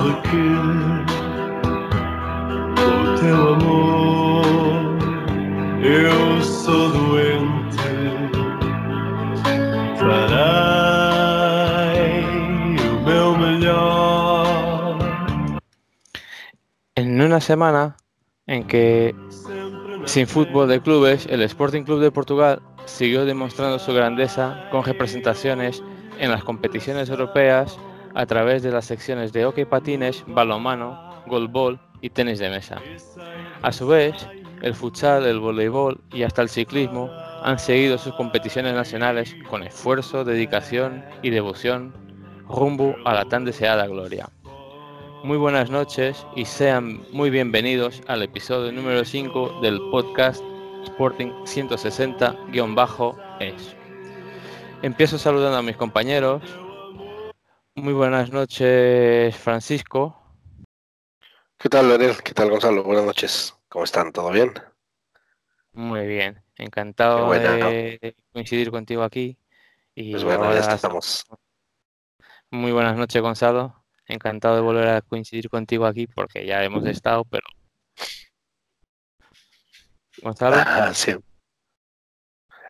sabe que o teu amor eu sou doente. Farei o meu melhor. En una semana en que, sin fútbol de clubes, el Sporting Club de Portugal siguió demostrando su grandeza con representaciones en las competiciones europeas a través de las secciones de hockey patines, balonmano, golbol y tenis de mesa. A su vez, el futsal, el voleibol y hasta el ciclismo han seguido sus competiciones nacionales con esfuerzo, dedicación y devoción rumbo a la tan deseada gloria. Muy buenas noches y sean muy bienvenidos al episodio número 5 del podcast Sporting 160-es. Empiezo saludando a mis compañeros. Muy buenas noches, Francisco. ¿Qué tal, Leonel? ¿Qué tal, Gonzalo? Buenas noches. ¿Cómo están? ¿Todo bien? Muy bien. Encantado buena, de coincidir contigo aquí. Y Pues bueno, ya estamos. Muy buenas noches, Gonzalo. Encantado de volver a coincidir contigo aquí porque ya hemos estado, pero. Gonzalo, Ah, sí.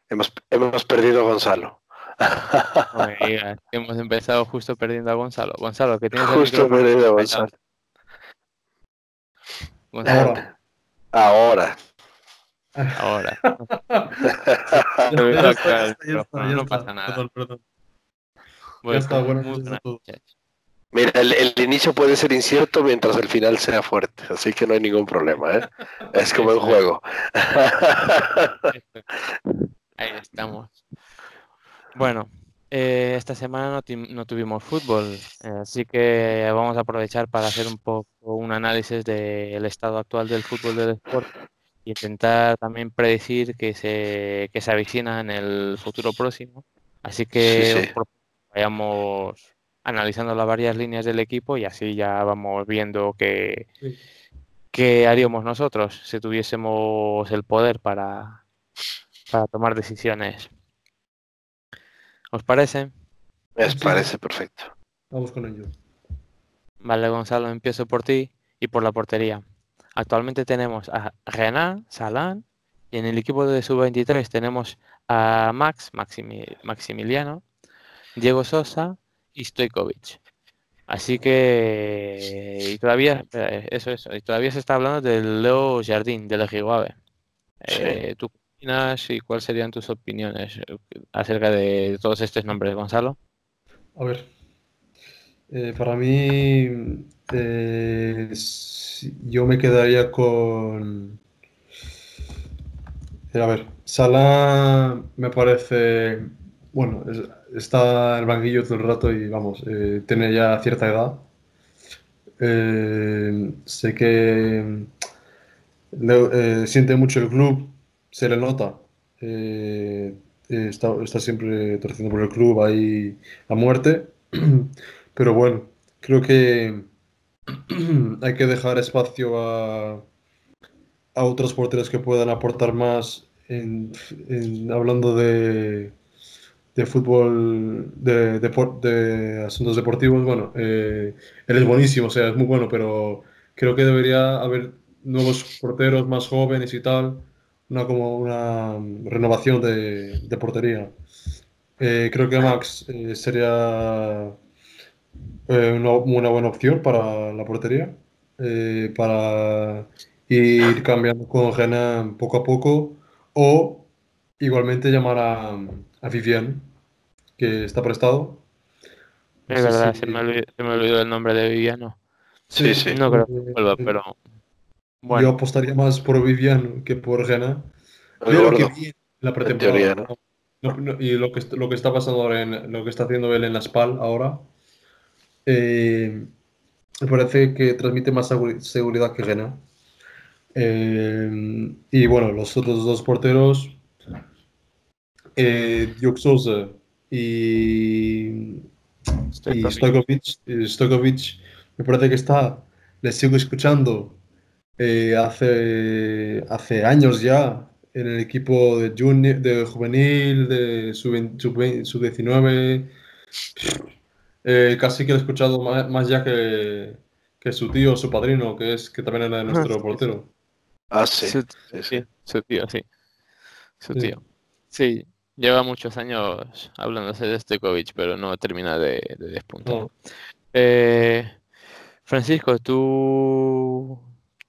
Hemos, hemos perdido a Gonzalo. no me digas, que hemos empezado justo perdiendo a Gonzalo. Gonzalo, que tienes Justo perdido a. Gonzalo. Gonzalo, Ahora. ahora. Ya ya ya no pasa nada. Perdón, perdón. Bueno, está, muy noches. Mira, el, el inicio puede ser incierto mientras el final sea fuerte, así que no hay ningún problema, ¿eh? Es como en juego. Ahí estamos. Bueno, eh, esta semana no, no tuvimos fútbol, eh, así que vamos a aprovechar para hacer un poco un análisis del estado actual del fútbol del deporte y intentar también predecir que se, que se avecina en el futuro próximo. Así que Sí, sí. vayamos analizando las varias líneas del equipo y así ya vamos viendo qué, Sí. qué haríamos nosotros si tuviésemos el poder para, para tomar decisiones. ¿Os parece? Me Sí. parece perfecto. Vamos con ello. Vale, Gonzalo, empiezo por ti y por la portería. Actualmente tenemos a Renan, Salán y en el equipo de sub-23 tenemos a Max, Maximi- Maximiliano, Diego Sosa y Stojkovic. Así que y todavía eh, eso eso y todavía se está hablando del Leo Jardín del Ejigabe. Sí. Eh, ¿Tú qué y cuáles serían tus opiniones eh, acerca de todos estos nombres, Gonzalo? A ver. eh, para mí, eh, yo me quedaría con. A ver, Salah me parece. Bueno, es- está en el banquillo todo el rato y vamos, tiene ya cierta edad. Sé que siente mucho el club, se le nota. Eh, está, está siempre torciendo por el club ahí a muerte. Pero bueno, creo que hay que dejar espacio a, a otros porteros que puedan aportar más en, hablando de, de fútbol, de asuntos deportivos. Bueno, eh, él es buenísimo, o sea, es muy bueno, pero creo que debería haber nuevos porteros más jóvenes y tal, una como una renovación de, de portería. Eh, creo que Max eh, sería eh, una, una buena opción para la portería, para ir cambiando con Renan poco a poco, o igualmente llamar a, a Vivian, que está prestado. No Es sé verdad, si- se me olvidó, se me olvidó el nombre de Viviano. Sí, sí. No creo que vuelva, eh, pero Yo bueno, apostaría más por Vivian que por. El Veo lo que vi en la teoría, pretemporada. ¿no? No, no, y lo que, lo que está pasando ahora, en, lo que está haciendo él en la SPAL ahora, eh, me parece que transmite más seguri- seguridad que Gena. Eh, y bueno, los otros dos porteros, eh, Souza y, Stojkovic, Stojkovic, me parece que está, le sigo escuchando eh, hace, hace años ya en el equipo de, juni- de juvenil, de sub-19, sub 19 casi que lo he escuchado más, más ya que, que su tío, su padrino, que es que también era nuestro sí, portero. Ah, sí. Su, sí, sí. sí, su tío, sí. Su Sí. tío. Sí, lleva muchos años hablándose de Stojkovic, pero no termina de, de despuntar. No. Eh, Francisco, tú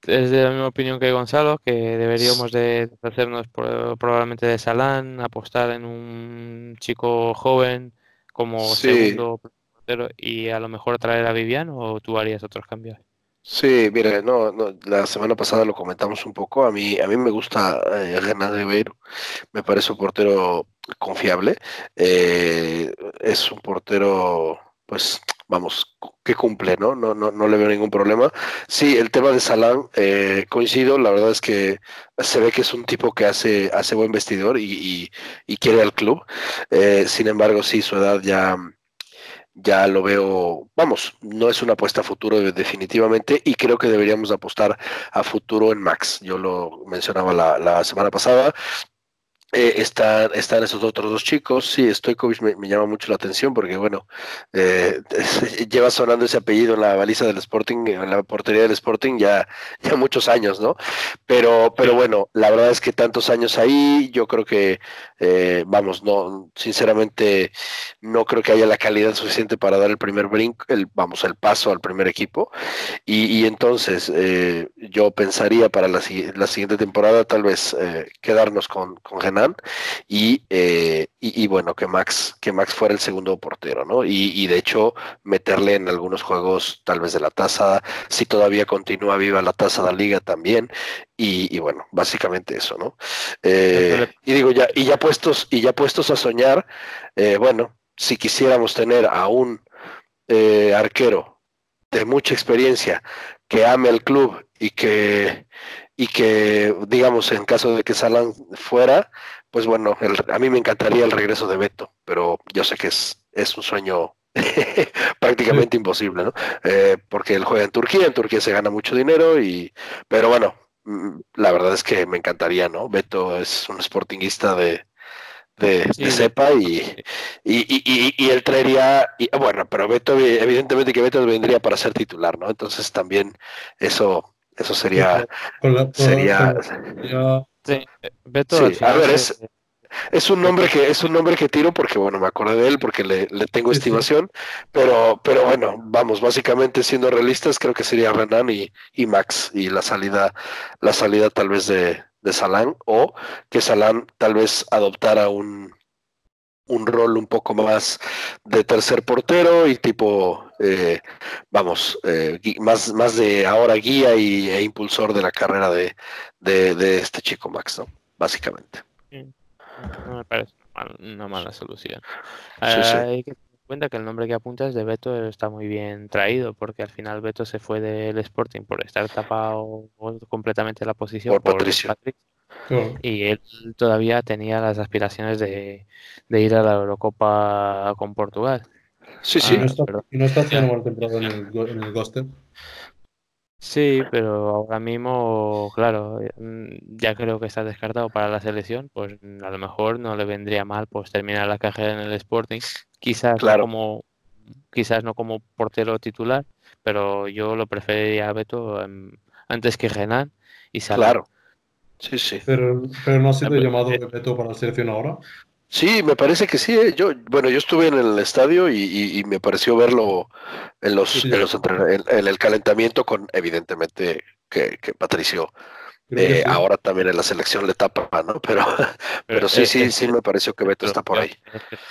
es de la misma opinión que Gonzalo, que deberíamos de hacernos probablemente de Salán, apostar en un chico joven como Sí. segundo portero y a lo mejor traer a Vivian o tú harías otros cambios. Sí, mire, no, no, la semana pasada lo comentamos un poco. A mí, a mí me gusta eh, Renan Ribeiro. Me parece un portero confiable. Eh, es un portero, pues, vamos, que cumple, ¿no? No, no, no le veo ningún problema. Sí, el tema de Salán, eh, coincido. La verdad es que se ve que es un tipo que hace, hace buen vestidor y, y, y quiere al club. Eh, sin embargo, sí, su edad ya ya lo veo, vamos, no es una apuesta a futuro definitivamente y creo que deberíamos apostar a futuro en Max. Yo lo mencionaba la, la semana pasada. Eh, están, están esos otros dos chicos. Sí, Stoikovich me, me llama mucho la atención porque, bueno, eh, lleva sonando ese apellido en la baliza del Sporting, en la portería del Sporting ya, ya muchos años, ¿no? Pero, pero bueno, la verdad es que tantos años ahí, yo creo que, eh, vamos, no, sinceramente, no creo que haya la calidad suficiente para dar el primer brinco, el, vamos, el paso al primer equipo. Y, y entonces, eh, yo pensaría para la, la, siguiente temporada, tal vez quedarnos con, con Y, eh, y, y, bueno, que Max, que Max fuera el segundo portero, ¿no? Y, y, de hecho, meterle en algunos juegos tal vez de la taza, si todavía continúa viva la taza de la liga también, y, y bueno, básicamente eso, ¿no? Eh, y digo, ya, y ya puestos, y ya puestos a soñar, eh, bueno, si quisiéramos tener a un arquero de mucha experiencia que ame al club y que y que, digamos, en caso de que Salán fuera, pues bueno, el, a mí me encantaría el regreso de Beto, pero yo sé que es, es un sueño prácticamente sí. imposible, ¿no? Eh, porque él juega en Turquía, en Turquía se gana mucho dinero, y pero bueno, mm, la verdad es que me encantaría, ¿no? Beto es un sportinguista de, de, sí, de cepa y, y, y, y, él traería, bueno, pero Beto, evidentemente que Beto vendría para ser titular, ¿no? Entonces también eso eso sería. Con la, con sería. Sí, Beto. Sí, a ver, es, es un nombre que es un nombre que tiro porque bueno me acordé de él porque le, le tengo sí, estimación pero pero bueno vamos básicamente siendo realistas creo que sería Renan y, y Max y la salida la salida tal vez de, de Salán o que Salán tal vez adoptara un un rol un poco más de tercer portero y tipo, eh, vamos, eh, más, más de ahora guía y, e impulsor de la carrera de, de, de este chico Max, ¿no? Básicamente. No me parece una mala solución. Sí, sí. Hay que tener en cuenta que el nombre que apuntas de Beto está muy bien traído, porque al final Beto se fue del Sporting por estar tapado completamente la posición por, por Patricio. Patricio. Y él todavía tenía las aspiraciones de, de, ir a la Eurocopa con Portugal. Sí, sí. ¿Y no está, pero, no está haciendo buena temporada en el, en el Goster? Sí, pero ahora mismo, claro, ya creo que está descartado para la selección, pues a lo mejor no le vendría mal pues terminar la carrera en el Sporting, quizás claro. no como quizás no como portero titular, pero yo lo preferiría a Beto um, antes que Renan y Salah. Claro. Sí, sí. Pero, pero no ha sido pero, llamado eh, de Beto para la selección ahora. Sí, me parece que sí. ¿eh? Yo, bueno, yo estuve en el estadio y, y, y me pareció verlo en los, Sí. en, los entren- en, en el calentamiento con, evidentemente, que, que Patricio que eh, sí. ahora también en la selección le tapa, ¿no? Pero, pero sí, sí, sí me pareció que Beto está por ahí.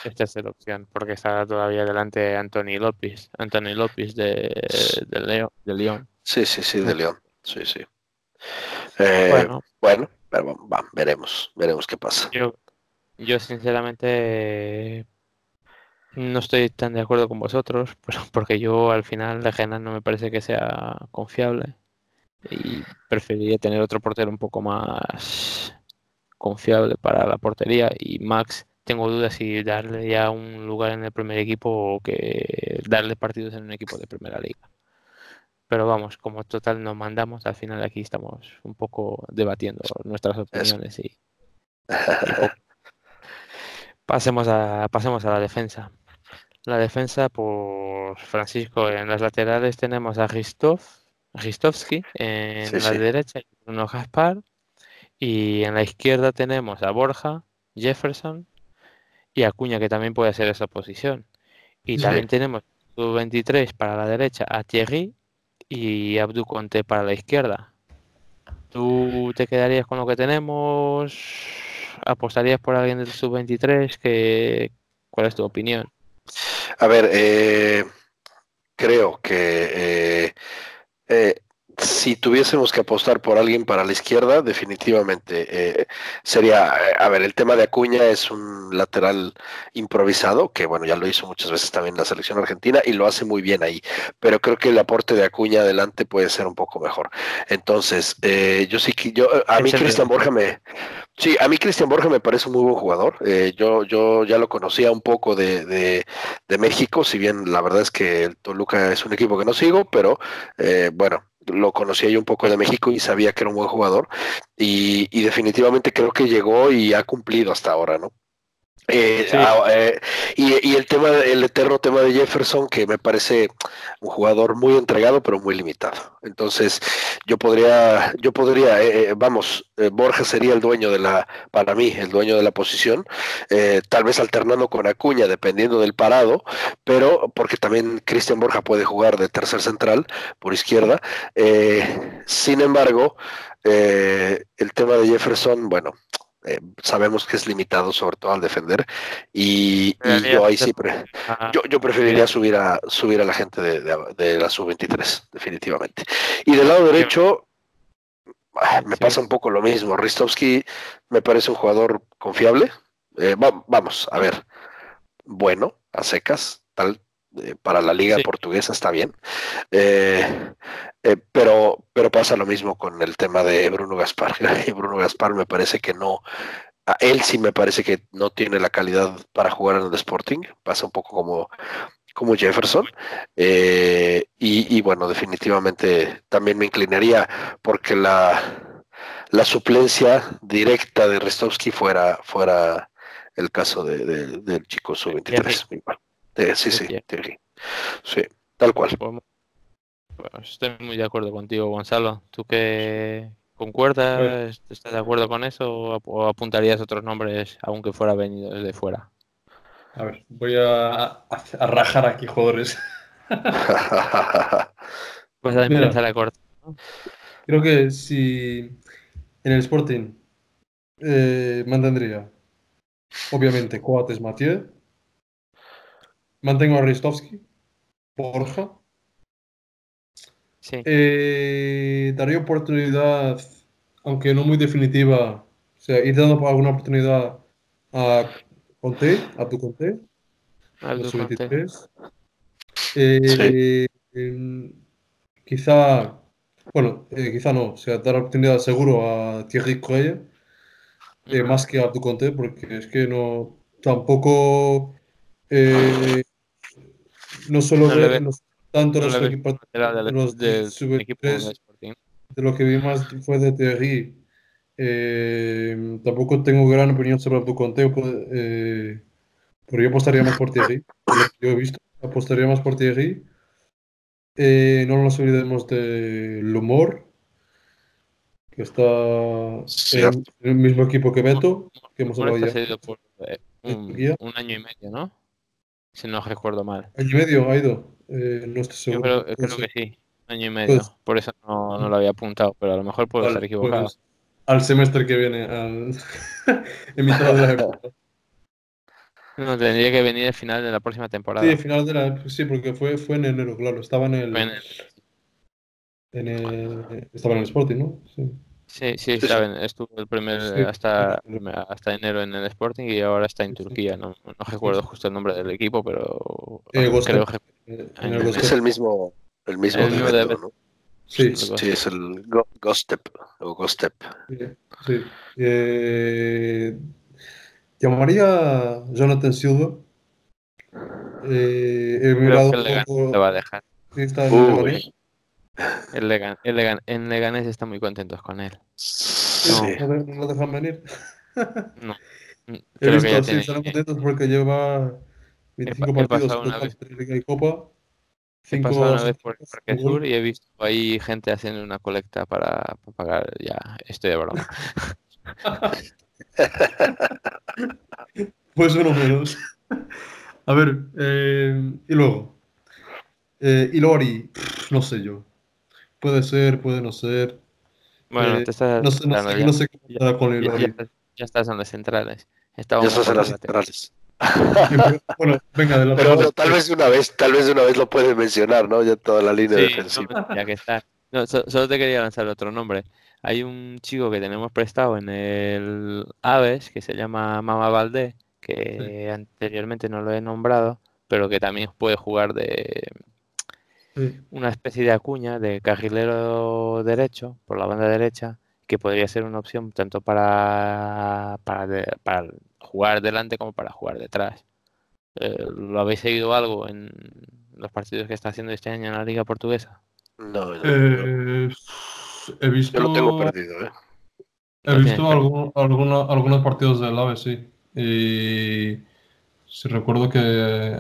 Esta opción, porque está todavía delante Anthony López, Anthony López de, de, Leo, de León. Sí, sí, sí, de León. Sí, sí. Eh, bueno. Bueno, pero va, va, veremos, veremos qué pasa. yo, yo sinceramente no estoy tan de acuerdo con vosotros, porque yo al final de Genan no me parece que sea confiable y preferiría tener otro portero un poco más confiable para la portería y Max tengo dudas si darle ya un lugar en el primer equipo o que darle partidos en un equipo de primera liga. Pero vamos, como total nos mandamos, al final aquí estamos un poco debatiendo nuestras opiniones y, pasemos a pasemos a la defensa. La defensa por Francisco. En las laterales tenemos a Christovsky en Sí, la sí. derecha Bruno Gaspar. Y en la izquierda tenemos a Borja, Jefferson y Acuña, que también puede ser esa posición. Y Sí. también tenemos su 23 para la derecha a Thierry y Abdu Conte para la izquierda. ¿Tú te quedarías con lo que tenemos? ¿Apostarías por alguien del sub-23? ¿Qué... ¿Cuál es tu opinión? A ver, eh, creo que eh, eh, si tuviésemos que apostar por alguien para la izquierda, definitivamente eh, sería, eh, a ver, el tema de Acuña es un lateral improvisado, que bueno, ya lo hizo muchas veces también la selección argentina y lo hace muy bien ahí, pero creo que el aporte de Acuña adelante puede ser un poco mejor. Entonces, eh, yo sí que, yo, a mí Cristian Borja me, sí, a mí Cristian Borja me parece un muy buen jugador, Eh, yo, yo ya lo conocía un poco de, de, de México, si bien la verdad es que el Toluca es un equipo que no sigo, pero eh, bueno, lo conocía yo un poco de México y sabía que era un buen jugador y, definitivamente creo que llegó y ha cumplido hasta ahora, ¿no? Eh, Sí. ah, eh, y, y el tema, el eterno tema de Jefferson, que me parece un jugador muy entregado, pero muy limitado. Entonces, yo podría, yo podría, eh, eh, vamos, Borja sería el dueño de la, para mí, el dueño de la posición, tal vez alternando con Acuña, dependiendo del parado, pero porque también Cristian Borja puede jugar de tercer central por izquierda. Sin embargo, el tema de Jefferson, bueno, eh, sabemos que es limitado, sobre todo al defender, y, y yo ahí sí, pre- yo, yo preferiría subir a subir a la gente de, de- de la sub-23, definitivamente. Y del lado derecho, ah, me Sí. pasa un poco lo mismo. Ristovski me parece un jugador confiable. Eh, va- vamos, a ver, bueno, a secas, tal, para la liga Sí. portuguesa está bien. Eh, eh, pero, pero pasa lo mismo con el tema de Bruno Gaspar. Y Bruno Gaspar me parece que no, a él sí me parece que no tiene la calidad para jugar en el Sporting. Pasa un poco como, como Jefferson. Eh, y, y bueno, definitivamente también me inclinaría porque la, la suplencia directa de Restovsky fuera, fuera el caso de, de- del chico sub-23. De- sí, sí, Thierry. Sí, tal cual. Pues, pues estoy muy de acuerdo contigo, Gonzalo. ¿Tú qué concuerdas? ¿Estás de acuerdo con eso o ap- o apuntarías otros nombres aunque fuera venido desde fuera? A ver, voy a, a- a rajar aquí jugadores. Pues a empezar a cortar. Creo que si en el Sporting eh, mantendría, obviamente, Coates Mathieu, mantengo a Ristovski, Borja, Sí, eh, daría oportunidad, aunque no muy definitiva, o sea, ir dando alguna oportunidad a Conte, a tu Conte, Abdul los Conte. 23. Eh, em, quizá, bueno, eh, quizá no, o sea, dar oportunidad seguro a Thierry Croye, eh, más que a Abdu Conte, porque es que no, tampoco, eh, no solo No ver ve- no tanto no los Era del, los del de tres. Sporting. de lo que vi más fue de Thierry. Eh, tampoco tengo gran opinión sobre Abdu Conte, eh, pero yo apostaría más por Thierry, yo he visto, apostaría más por Thierry. Eh, no nos olvidemos de Lumor, que está en el mismo equipo que Beto, que hemos hablado ya. por eh, ¿De un, un año y medio, ¿no? Si no recuerdo mal. Año y medio ha ido, eh, no estoy Yo seguro. creo, Puede creo que sí, año y medio. Pues- Por eso no, no lo había apuntado, pero a lo mejor puedo estar equivocado. pues, al semestre que viene, al... en mitad de la época. No, tendría que venir al final de la próxima temporada. Sí, final de la... Sí, porque fue, fue en enero, claro. Estaba en el... En el- en el- Estaba en el Sporting, ¿no? Sí. Sí, sí, Sí, sí. saben, estuvo el primer Sí. hasta, hasta enero en el Sporting y ahora está en. Turquía. No, no recuerdo justo el nombre del equipo, pero Eh, creo que el. Es Gostep. el mismo, el mismo El de mismo de Beto, ¿no? Sí, es el Go- Gostep o Gostep. sí. sí. Eh, llamaría a Jonathan Silva. Eh, he creo mirado que el un Leganés poco- le va a dejar. sí, está en. El Legan, el Legan- en Leganés está muy contentos con él. No, no lo dejan venir. No, mm, He creo visto, que ya sí, tiene. están contentos porque lleva 25 he partidos pasado una vez. y Copa. He pasado una vez por el gol. Sur y he visto ahí gente haciendo una colecta para, para pagar. Ya, estoy de broma. Pues uno menos. A ver, eh, y luego. Eh, Ilori, no sé yo. Puede ser, puede no ser. Bueno, Eh, te estás no sé, no sé, ya. no sé qué Ya- con Ya, ya estás- ya estás en las centrales. Ya Estábamos estás en las centrales. bueno, venga, de la Pero tal vez de una vez, tal vez una vez lo puedes mencionar, ¿no? Ya toda la línea Sí, defensiva. no, ya que está. No, so- solo te quería lanzar otro nombre. Hay un chico que tenemos prestado en el Aves que se llama Mama Valdé, que anteriormente no lo he nombrado, pero que también puede jugar de Sí. una especie de acuña de carrilero derecho por la banda derecha, que podría ser una opción tanto para, para, de- para jugar delante como para jugar detrás. Eh, ¿Lo habéis seguido algo en los partidos que está haciendo este año en la Liga Portuguesa? No, no, no. Eh, he visto, Yo lo tengo perdido, ¿eh? he Lo visto algún- alguna- algunos partidos del AVE, sí. Y sí recuerdo que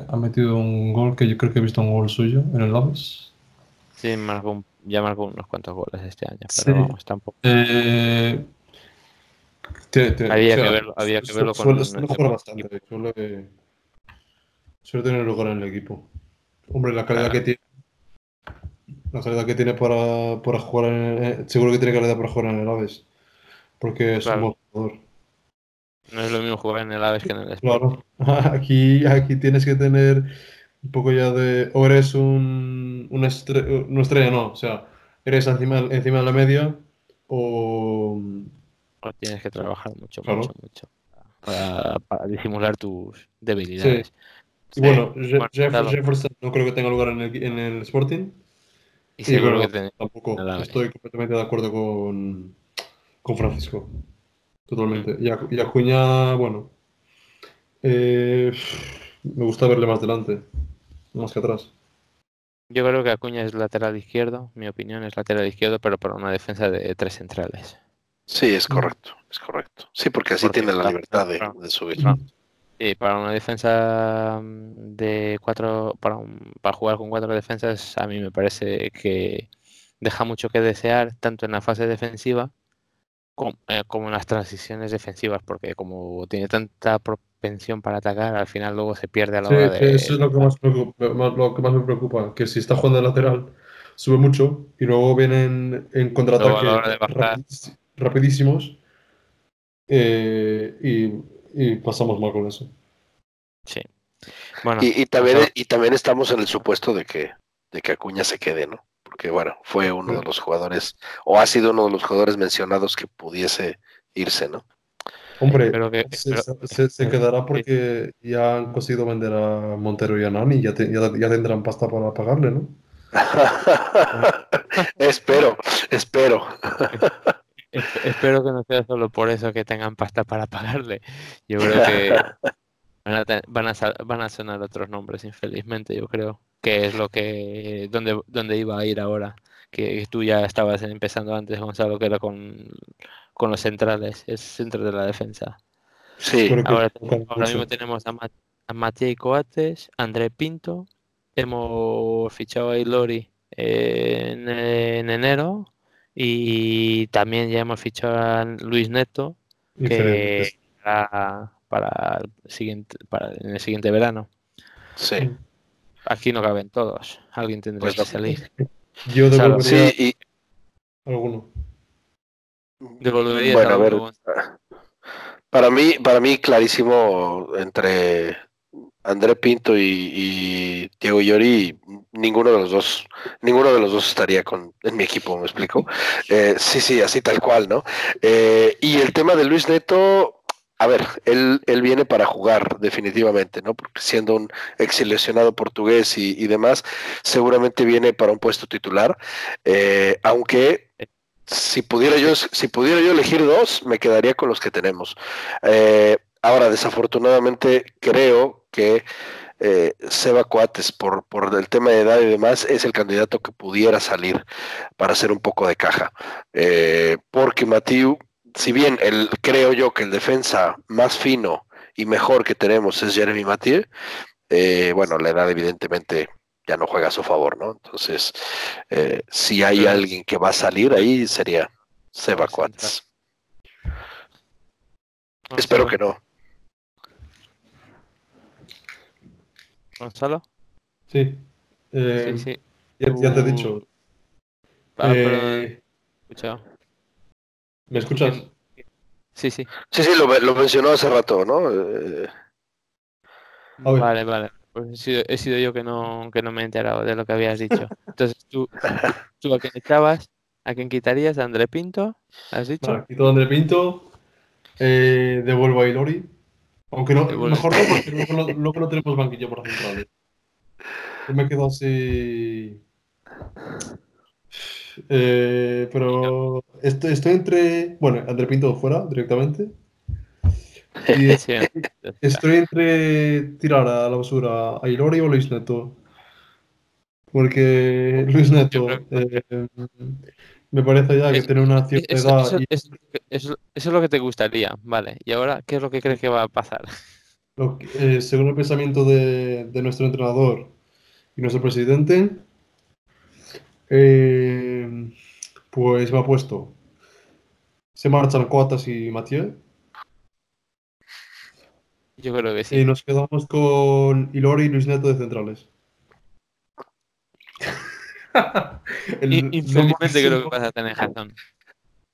ha metido un gol, que yo creo que he visto un gol suyo en el Aves. Sí, marcó un- ya marcó unos cuantos goles este año, pero Sí. vamos, tampoco. Eh, tiene- tiene- Había o sea, que verlo- había que verlo con suele, suele bastante, suele, suele tener lugar en el equipo. Hombre, la calidad que tiene. La calidad que tiene para, para jugar en eh, seguro que tiene calidad para jugar en el Aves. Porque es Claro. un buen jugador. No es lo mismo jugar en el Aves que en el Sport. Claro. Aquí, aquí tienes que tener un poco ya de. O eres un, una, estre- una estrella, no. O sea, eres encima, encima de la media. O. O tienes que trabajar mucho, Claro. mucho, mucho para, para disimular tus debilidades. Sí, bueno, bueno, Jeff- claro. Jefferson no creo que tenga lugar en el, en el Sporting. Y Y seguro bueno, que tampoco. Estoy completamente de acuerdo con, con Francisco. Totalmente. Y, Acu- y Acuña, bueno. eh, me gusta verle más delante. Más que atrás. Yo creo que Acuña es lateral izquierdo, mi opinión es lateral izquierdo, pero para una defensa de tres centrales. Sí, es correcto, es correcto. Sí, porque así Porque tiene la libertad de, subir. Ah. Y para una defensa mm, de cuatro, para, un- para jugar con cuatro defensas, a mí me parece que deja mucho que desear, tanto en la fase defensiva como, eh, como en las transiciones defensivas, porque como tiene tanta propensión para atacar, al final luego se pierde a la Sí, hora de... eso es lo que, más preocupa- lo que más me preocupa. Que si está jugando de lateral, sube mucho. Y luego vienen en contraataque rapidís- rapidísimos. eh, y, y pasamos mal con eso. Sí. Bueno, Y, y también, pasaba- y también estamos en el supuesto de que, de que Acuña se quede, ¿no? Porque bueno, fue uno de los jugadores, o ha sido uno de los jugadores mencionados que pudiese irse, ¿no? Hombre, Pero que- se, pero- se- se- se pero- quedará porque ya han conseguido vender a Montero y a Nani. Ya, te- ya, ya tendrán pasta para pagarle, ¿no? espero, espero. Esp- Espero que no sea solo por eso que tengan pasta para pagarle. Yo creo que van a, van a sonar otros nombres, infelizmente, yo creo. Que es lo que. donde, donde iba a ir ahora. Que tú ya estabas empezando antes, Gonzalo, que era con, con los centrales, es centro de la defensa. Sí, Ahora, ahora mismo tenemos a, Ma- a Matías Coates, André Pinto, hemos fichado a Ilori en, en enero y también ya hemos fichado a Luis Neto que para, para, el siguiente, para en el siguiente verano. sí. Aquí no caben todos, alguien tendrá Pues que salir. Yo devolvería Sí, y alguno. ¿Devolverías bueno, a ver, para mí, para mí clarísimo entre André Pinto y, y Diego Llori, ninguno de los dos, ninguno de los dos estaría con en mi equipo, ¿me explico? Eh, sí, sí, así tal cual, ¿no? Eh, y el tema de Luis Neto, a ver, él, él viene para jugar definitivamente, ¿no? Porque siendo un ex lesionado portugués y, y demás, seguramente viene para un puesto titular, eh, aunque si pudiera yo, si pudiera yo elegir dos, me quedaría con los que tenemos. Eh, ahora, desafortunadamente, creo que eh, Seba Coates, por, por el tema de edad y demás, es el candidato que pudiera salir para hacer un poco de caja. Eh, porque Matiu, si bien el, creo yo que el defensa más fino y mejor que tenemos es Jeremy Mathieu, eh, bueno, la edad evidentemente ya no juega a su favor, ¿no? Entonces, eh, si hay alguien que va a salir ahí, sería Seba Cuats. Espero que no. ¿Gonzalo? Sí. Eh, sí, sí. Ya, ya te he dicho. Ah, Eh, perdón, he escuchado. ¿Me escuchas? Sí, sí. Sí, sí, lo, lo mencionó hace rato, ¿no? Eh. Vale, vale. Pues he sido, he sido yo que no, que no me he enterado de lo que habías dicho. Entonces, tú, tú a quién echabas, a quién quitarías, a André Pinto, ¿has dicho? Vale, quito a André Pinto. Eh, devuelvo a Ilori. Aunque no, mejor no, porque luego no, luego no tenemos banquillo por centrales. Yo me quedo así. Eh, pero estoy, estoy entre. Bueno, André Pinto fuera directamente. Y Sí, estoy entre tirar a la basura a Ilori o Luis Neto. Porque Luis Neto eh, me parece ya que Es- tiene una cierta Eso, edad eso- y eso- eso- eso es lo que te gustaría, vale. ¿Y ahora qué es lo que crees que va a pasar? Lo que- eh, según el pensamiento de, de nuestro entrenador y nuestro presidente, eh, pues me ha puesto. Se marchan Coatas y Mathieu. Yo creo que Y sí. nos quedamos con Ilori y Luis Neto de centrales. El- Y- Infelizmente creo que vas a tener razón.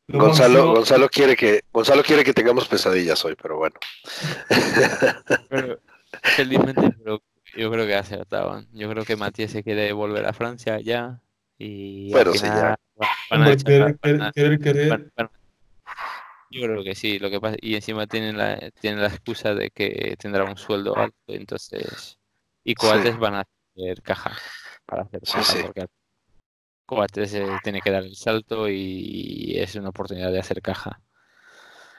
lo Gonzalo, Gonzalo quiere que Gonzalo quiere que tengamos pesadillas hoy, pero bueno. Pero felizmente creo- yo creo que ha acertado. Yo creo que Matías se quiere volver a Francia ya. Y Bueno, sí, ya. van- a querer, querer, Yo creo que sí, lo que pasa, y encima tienen la, tienen la excusa de que tendrá un sueldo alto, entonces, y Coates Sí. van a hacer caja, para hacer caja, sí. porque Coates eh, tiene que dar el salto y es una oportunidad de hacer caja.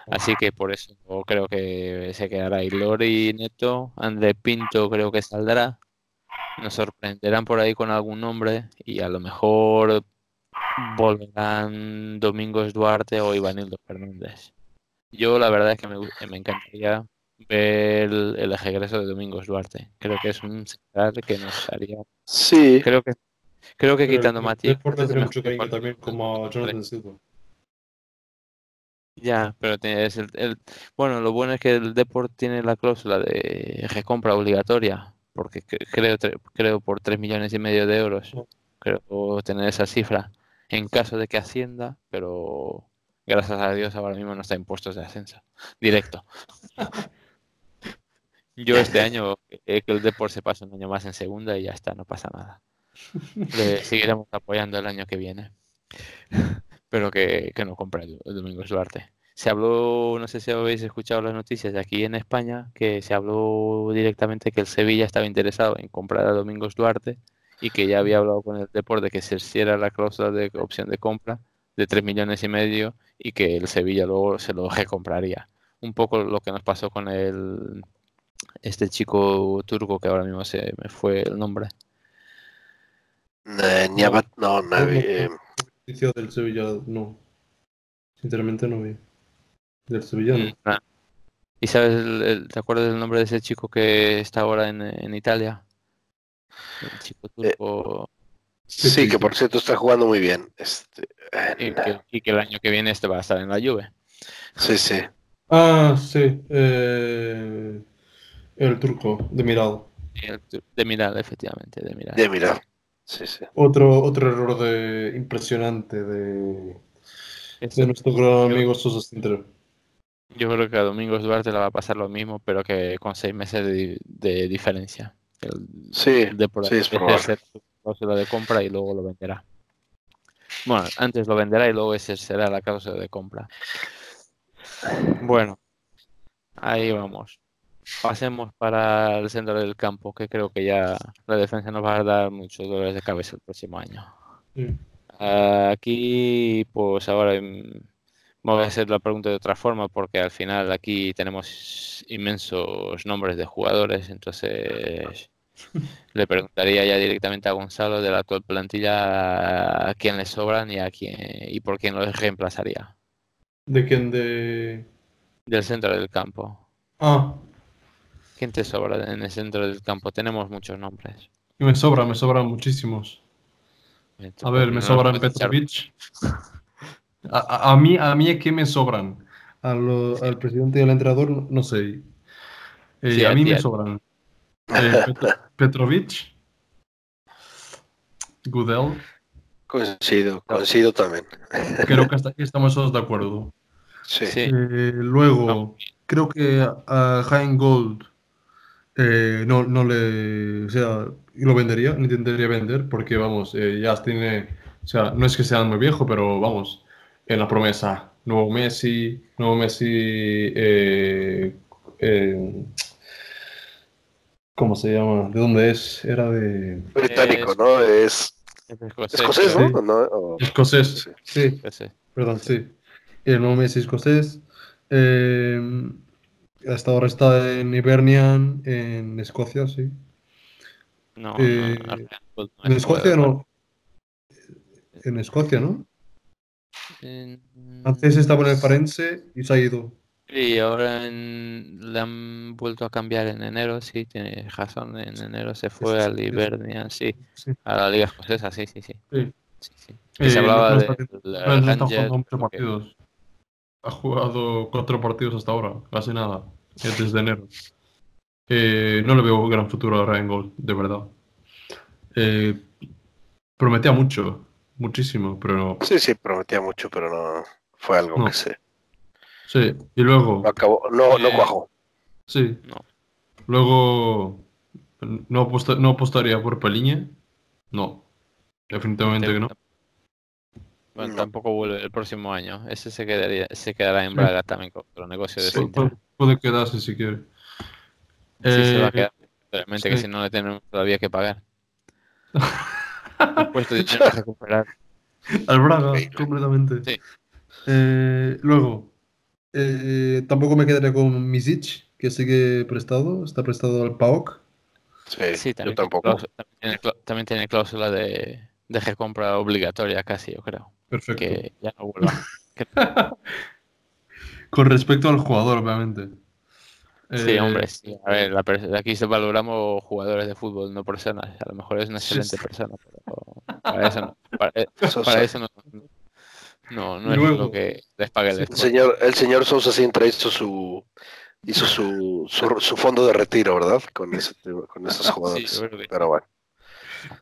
Así que por eso creo que se quedará Ilori Neto, André Pinto creo que saldrá, nos sorprenderán por ahí con algún nombre y a lo mejor volverán Domingos Duarte o Ivanildo Fernández. Yo la verdad es que me, gu- me encantaría ver el, el regreso de Domingos Duarte. Creo que es un central que nos haría. Sí, Creo que creo que pero quitando Matías. Mucho cariño también, como. Jonathan Silva. Ya, pero tienes el, el- bueno, lo bueno es que el Deport tiene la cláusula de recompra obligatoria, porque cre- creo creo por 3 millones y medio de euros, creo tener esa cifra en caso de que ascienda, pero gracias a Dios ahora mismo no está en puestos de ascenso directo. Yo este año eh, que el Deport se pase un año más en segunda y ya está, no pasa nada. Le seguiremos apoyando el año que viene. Pero que, que no compre el, el Domingos Duarte. Se habló, no sé si habéis escuchado las noticias de aquí en España, que se habló directamente que el Sevilla estaba interesado en comprar a Domingos Duarte y que ya había hablado con el Deport de que se hiciera la cláusula de opción de compra de 3 millones y medio y que el Sevilla luego se lo recompraría. Un poco lo que nos pasó con el este chico turco que ahora mismo se me fue el nombre. eh, no, No, no, eh, del Sevilla, no. Sinceramente no vi. Del Sevilla, no. Mm, ah. ¿Y sabes, el- el- te acuerdas del nombre de ese chico que está ahora en, en Italia? El chico Eh, turco. sí, sí, que por cierto está jugando muy bien. Este, y, que, y que el año que viene este va a estar en la Juve. sí, sí. Ah, sí. eh, el turco, de tu- De Miral, efectivamente, de Miral. Ya mira. Sí, sí. Otro, otro error de, impresionante de, Eso- de nuestro gran amigo Sosa Cintero. Yo creo que a Domingos Duarte le va a pasar lo mismo, pero que con seis meses de, di- de diferencia. El, Sí, el Depor sí, es probable. cláusula de compra y luego lo venderá. Bueno, antes lo venderá y luego ese será la cláusula de compra. Bueno, ahí vamos. Pasemos para el centro del campo, que creo que ya la defensa nos va a dar muchos dolores de cabeza el próximo año. Sí. Aquí, pues ahora voy a hacer la pregunta de otra forma, porque al final aquí tenemos inmensos nombres de jugadores, entonces le preguntaría ya directamente a Gonzalo de la actual plantilla a quién le sobran y a quién y por quién los reemplazaría ¿De quién? De. del centro del campo. Ah. ¿Quién te sobra en el centro del campo? Tenemos muchos nombres. Y me sobra, me sobran muchísimos. A ver, me No echar- Petrovic. A, a- a mí, a mí es que me sobran. A lo- al presidente y al entrenador, no- sé. Eh, Sí, a mí me sobran. Eh, Pet- Petrovic. Gudel. Coincido, coincido también. Creo que hasta aquí estamos todos de acuerdo. Sí. Eh, luego, creo que a, Hein Gold eh, no, no le. O sea, lo vendería, lo intentaría vender, porque vamos, eh, ya tiene. O sea, no es que sea muy viejo, pero vamos, en la promesa. Nuevo Messi, nuevo Messi. eh, eh, ¿Cómo se llama? ¿De dónde es? Era de. Británico, Es- ¿no? Es Es escocés, escocés, creo. sí. ¿no? ¿No? O- Escocés. Sí. Escocés. perdón, sí. El nuevo Messi escocés. Eh, hasta ahora está en Hibernian, en Escocia, sí. No, Eh, no, Arsenal no En es Escocia no. En Escocia, ¿no? En- Antes estaba en el Farense y se ha ido. Y ahora en- le han vuelto a cambiar en enero, sí, tiene razón. En enero se fue sí, al sí. Hibernian, sí, Sí. a la Liga Escocesa, sí, sí, sí. Sí. sí, sí. Se Eh, hablaba no de no muchos partidos. Ha jugado cuatro partidos hasta ahora, casi nada, desde enero. Eh, no le veo gran futuro a Ryan Gold, de verdad. Eh, prometía mucho, muchísimo, pero no. Sí, sí, prometía mucho, pero no fue algo No. que se Sí, y luego, no acabó, no, no Eh, cuajó. sí, No. luego no, aposta- no apostaría por Peliña. No, definitivamente que no. Bueno, No. tampoco vuelve el próximo año. Ese se quedaría, se quedará en Sí. Braga también con los negocios de Sí. Puede quedarse si quiere. Sí, se va a Eh, quedar. Realmente que si no le tenemos todavía que pagar. Han puesto dinero a recuperar. Al Braga, completamente. Sí. Eh, luego, eh, tampoco me quedaría con Misic, que sigue prestado, está prestado al PAOK. Sí, Sí, yo también, tiene tampoco. cláusula- también tiene también tiene cláusula de, de recompra obligatoria casi, yo creo. Perfecto. Que ya no vuelva. Con respecto al jugador, obviamente. Sí, Eh, hombre, sí. A ver, la aquí se valoramos jugadores de fútbol, no personas. A lo mejor es una Sí, excelente sí. persona, pero para eso no, para, para eso no, no, no es Luego- lo que les pague el Sí, El señor, el señor Sousa Sintra hizo su hizo su, su, su fondo de retiro, ¿verdad? Con ese con esos jugadores. que- Pero bueno.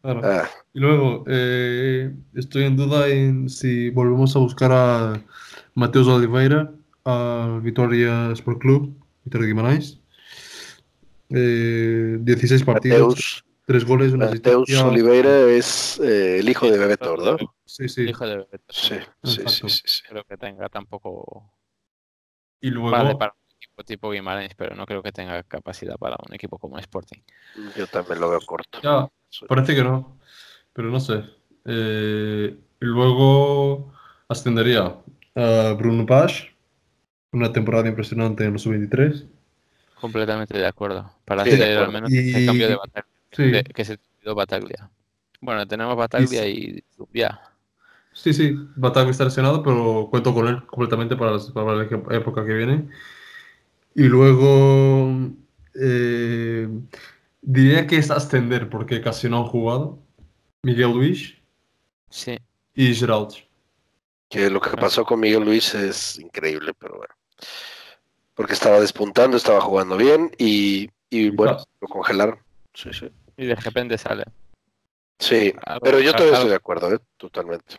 claro. ah, Y luego, eh, estoy en duda en si volvemos a buscar a Mateus Oliveira, a Vitoria Sport Club, Vitoria Guimarães. Eh, 16 partidos, Mateus, 3 goles, una Mateus asistencia. Oliveira es eh, el hijo de Bebeto, ¿verdad? Sí, sí. Hijo de Bebeto, Sí, sí, sí, Exacto. sí, sí. creo que tenga tampoco Y luego, vale para un equipo tipo Guimarães, pero no creo que tenga capacidad para un equipo como Sporting. Yo también lo veo corto. ya, parece que no, pero no sé. Eh, y luego ascendería a Bruno Page, una temporada impresionante en los sub-23. Completamente de acuerdo. Para Sí, hacer al menos el Y- cambio de Bataglia, Sí. de- que se olvidó Bataglia. Bueno, tenemos Bataglia y ya. Sí, sí, Bataglia está lesionado, pero cuento con él completamente para, las- para la época que viene. Y luego eh, diría que es ascender porque casi no han jugado. Miguel Luis Sí, y Gerald. Que lo que pasó con Miguel Luis es increíble, pero bueno. Porque estaba despuntando, estaba jugando bien y, y bueno, lo congelaron. Sí, sí. y de repente sale. Sí, pero yo todavía estoy de acuerdo, ¿eh? totalmente.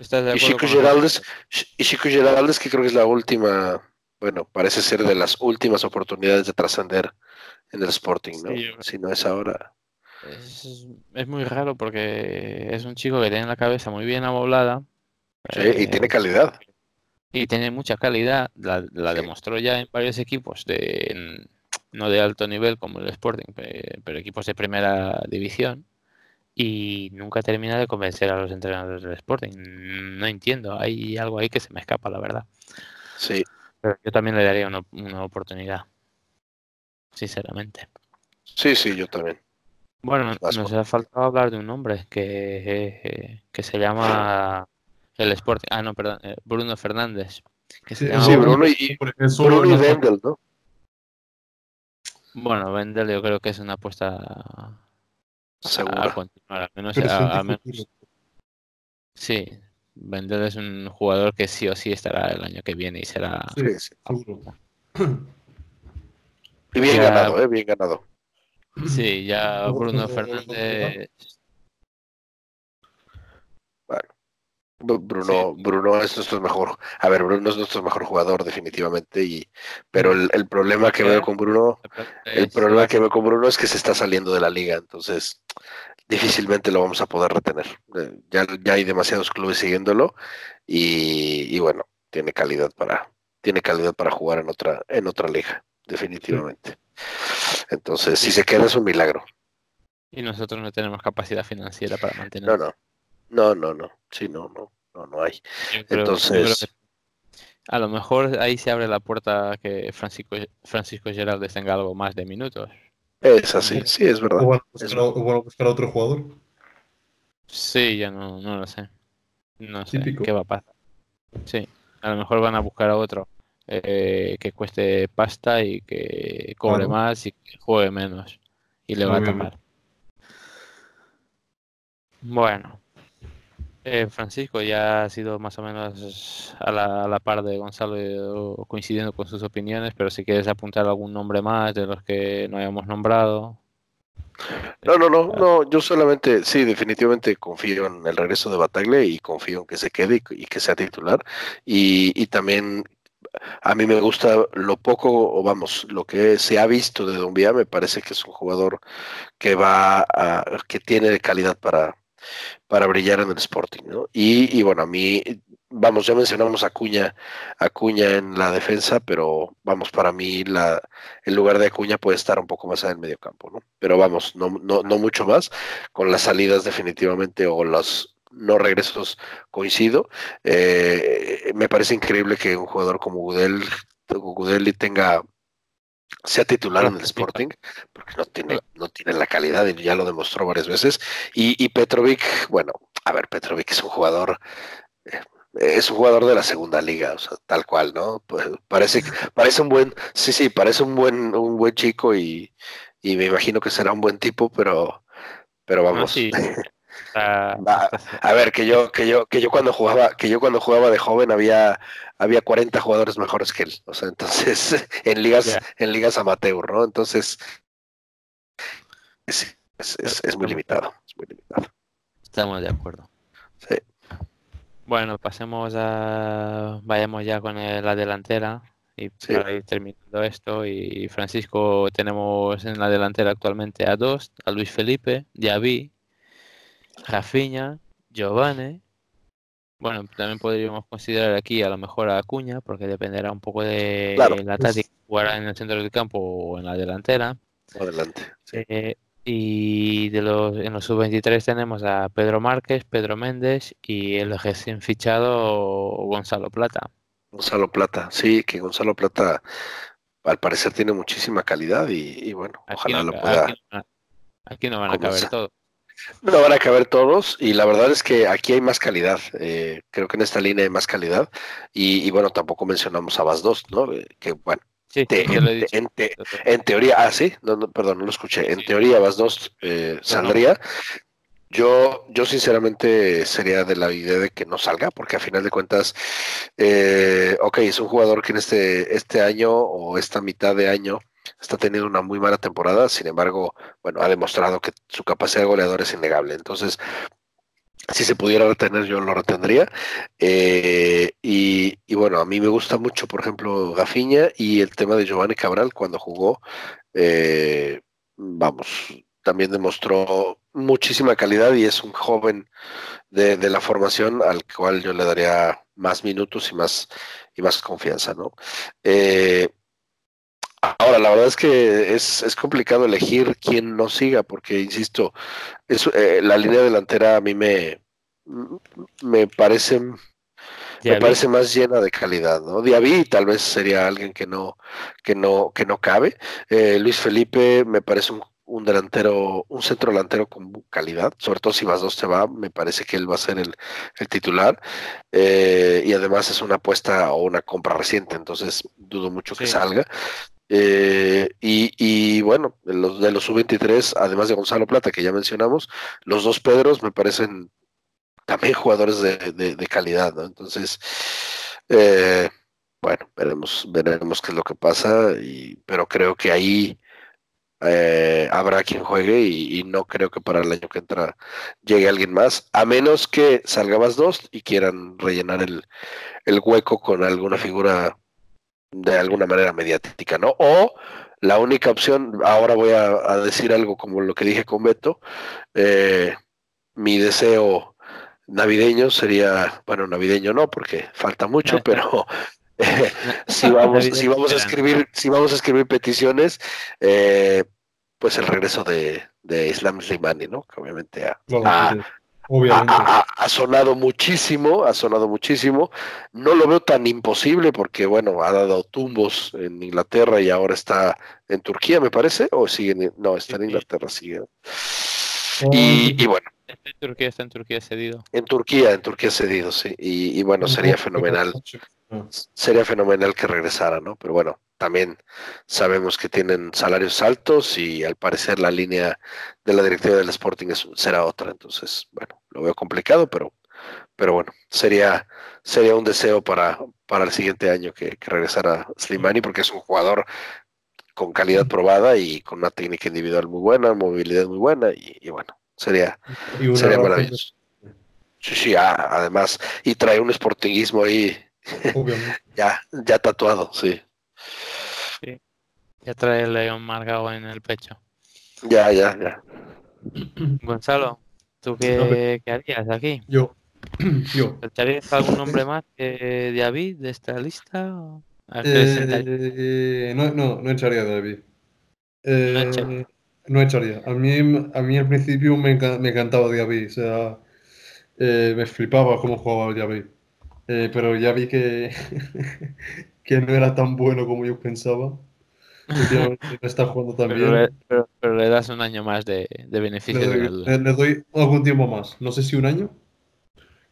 ¿Estás de Y acuerdo Chico Geraldes, y Chico Geraldes, que creo que es la última, bueno, parece ser de las últimas oportunidades de trascender en el Sporting, ¿no? Sí, Si no es ahora. Es, es muy raro porque es un chico que tiene la cabeza muy bien amoblada. Sí, y eh, tiene calidad. Y tiene mucha calidad, la, la Sí. demostró ya en varios equipos, de, en- no de alto nivel como el Sporting, pe- pero equipos de primera división, y nunca termina de convencer a los entrenadores del Sporting. No entiendo, hay algo ahí que se me escapa, la verdad. Sí, Pero yo también le daría una, una oportunidad, sinceramente. sí, sí, yo también. Bueno, nos ha faltado hablar de un nombre que, eh, que se llama el Sporting. Ah, no, perdón, eh, Bruno Fernández. Que se Sí, llama Sí, Bruno- Bruno y, Bruno y Wendel, ¿no? Bueno, Vendel yo creo que es una apuesta a Segura. continuar, al menos, Presente a- menos- futuro. sí. Vendel es un jugador que sí o sí estará el año que viene y será Sí, Sí, sí. seguro. Y bien Ya- ganado, ¿eh? Bien ganado. Sí, ya Bruno Fernández. Bruno, Bruno es nuestro mejor. A ver, Bruno es nuestro mejor jugador, definitivamente. Y, pero el, el problema que veo con Bruno, el es- problema que veo con Bruno es que se está saliendo de la liga. Entonces, difícilmente lo vamos a poder retener. Eh, Ya, ya hay demasiados clubes siguiéndolo. Y, y bueno, tiene calidad para, tiene calidad para jugar en otra, en otra liga, definitivamente. Entonces, si se queda es un milagro. Y nosotros no tenemos capacidad financiera para mantener. No, no. No, no, no. Sí, no, no. No, no hay. Creo- Entonces- a lo mejor ahí se abre la puerta a que Francisco, Francisco Geraldes tenga algo más de minutos. Es así, sí, es verdad. O van a buscar, o van a buscar a otro jugador. Sí, ya no, no lo sé. No sé Típico. qué va a pasar. Sí, a lo mejor van a buscar a otro eh, que cueste pasta y que cobre Claro. más y que juegue menos. Y le va a tomar. Bueno. Eh, Francisco ya ha sido más o menos a la, a la par de Gonzalo coincidiendo con sus opiniones, pero si quieres apuntar algún nombre más de los que no hayamos nombrado. No, no, no, no, yo solamente, sí, definitivamente confío en el regreso de Batagle y confío en que se quede y, y que sea titular. Y, y también a mí me gusta lo poco, o vamos, lo que se ha visto de Dumbia, me parece que es un jugador que va a, que tiene calidad para, para brillar en el Sporting, ¿no? Y, bueno, a mí, vamos, ya mencionamos a Acuña, Acuña en la defensa, pero vamos, para mí la, el lugar de Acuña puede estar un poco más en el medio campo, ¿no? Pero vamos, no, no, no mucho más, con las salidas definitivamente o los no regresos coincido. Eh, me parece increíble que un jugador como Gudel, Gudeli tenga sea titular en el Sporting, porque no tiene, no tiene la calidad y ya lo demostró varias veces. Y, y Petrovic, bueno, a ver, Petrovic es un jugador, eh, es un jugador de la segunda liga, o sea, tal cual, ¿no? Pues parece, parece un buen, sí, sí, parece un buen, un buen chico y, y me imagino que será un buen tipo, pero, pero No, vamos. sí. Está- A ver, que yo, que yo, que yo cuando jugaba, que yo cuando jugaba de joven había, había 40 jugadores mejores que él. O sea, entonces, en ligas, en ligas amateur, ¿no? Entonces, es, es, es- es muy limitado. Es muy limitado. Estamos de acuerdo. Sí. Bueno, pasemos a. Vayamos ya con la delantera. Y Sí. para ir terminando esto, y Francisco, tenemos en la delantera actualmente a dos: a Luis Felipe, Yavi, Rafinha, Giovanni. Bueno, también podríamos considerar aquí a lo mejor a Acuña, porque dependerá un poco de Claro. la táctica, jugará en el centro del campo o en la delantera. Adelante. Sí. Eh, y de los, en los sub-23 tenemos a Pedro Márquez, Pedro Méndez y el recién fichado Gonzalo Plata. Gonzalo Plata, sí, que Gonzalo Plata al parecer tiene muchísima calidad y, y bueno, Aquí ojalá no, lo pueda. aquí no van a- aquí no van a caber todos. No van a caber todos y la verdad es que aquí hay más calidad. eh, creo que en esta línea hay más calidad y, y bueno, tampoco mencionamos a Vas 2, ¿no? Eh, que bueno, Sí, te- yo lo he en, dicho. en te- en teoría, ah, sí, no, no, perdón, no lo escuché. En teoría, Vas 2 eh, saldría. Yo, yo sinceramente sería de la idea de que no salga, porque a final de cuentas, eh, ok, es un jugador que en este, este año o esta mitad de año está teniendo una muy mala temporada, sin embargo, bueno, ha demostrado que su capacidad de goleador es innegable. Entonces, si se pudiera retener, yo lo retendría. Eh, y, bueno, a mí me gusta mucho, por ejemplo, Gafiña y el tema de Giovanni Cabral cuando jugó. eh, vamos, también demostró muchísima calidad y es un joven de, de la formación al cual yo le daría más minutos y más, y más confianza, ¿no? Eh, ahora, la verdad es que es, es complicado elegir quién no siga, porque, insisto, es, eh, la línea delantera a mí me, me parece me parece más llena de calidad, ¿no? Diaby tal vez sería alguien que no, que no, que no cabe. Eh, Luis Felipe me parece un, un delantero, un centro delantero con calidad, sobre todo si más dos te va, me parece que él va a ser el, el titular. Eh, y además es una apuesta o una compra reciente, entonces dudo mucho que salga. Eh, y, bueno, de los, de los sub-23, además de Gonzalo Plata, que ya mencionamos, los dos Pedros me parecen también jugadores de, calidad, ¿no? Entonces, eh, bueno, veremos, veremos qué es lo que pasa, pero creo que ahí eh, habrá quien juegue y, no creo que para el año que entra llegue alguien más, a menos que salga más dos y quieran rellenar el, el hueco con alguna figura de alguna manera mediática, ¿no? O la única opción, ahora voy a, a decir algo como lo que dije con Beto, eh, mi deseo navideño sería, bueno, navideño no, porque falta mucho, pero eh, si vamos, si vamos a escribir, si vamos a escribir peticiones, eh, pues el regreso de, de Islam Slimani, ¿no? Que obviamente a, a, Obviamente. Ha, ha, ha, sonado muchísimo, ha sonado muchísimo. No lo veo tan imposible porque, bueno, ha dado tumbos en Inglaterra y ahora está en Turquía, me parece, o sigue en, no, está en Inglaterra, sigue. Y, y, bueno. Está en Turquía, está en Turquía cedido. En Turquía, en Turquía cedido, sí. Y, y bueno, sería fenomenal. Sería fenomenal que regresara, ¿no? Pero bueno, también sabemos que tienen salarios altos y al parecer la línea de la directiva del Sporting es, será otra. Entonces, bueno, lo veo complicado, pero, pero bueno, sería, sería un deseo para, para el siguiente año que, que regresara Slimani porque es un jugador con calidad probada y con una técnica individual muy buena, movilidad muy buena y, y bueno, sería, sería maravilloso. Sí, sí, además, y trae un sportinguismo ahí ya, ya tatuado. Sí. Ya trae el león marcado en el pecho. Ya, ya, ya. Gonzalo, ¿tú qué, qué harías aquí? Yo. Yo. ¿Echarías algún nombre más que David de esta lista? Eh, no, no, no echaría a David. Eh, no, echaría. no, echaría. A mí, a mí al principio me, enca me encantaba David. O sea, eh, me flipaba cómo jugaba David. Eh, pero ya vi que, que no era tan bueno como yo pensaba. Últimamente no está jugando tan pero pero, pero, le das un año más de, de beneficio. Le doy, le, le doy, algún tiempo más. No sé si un año.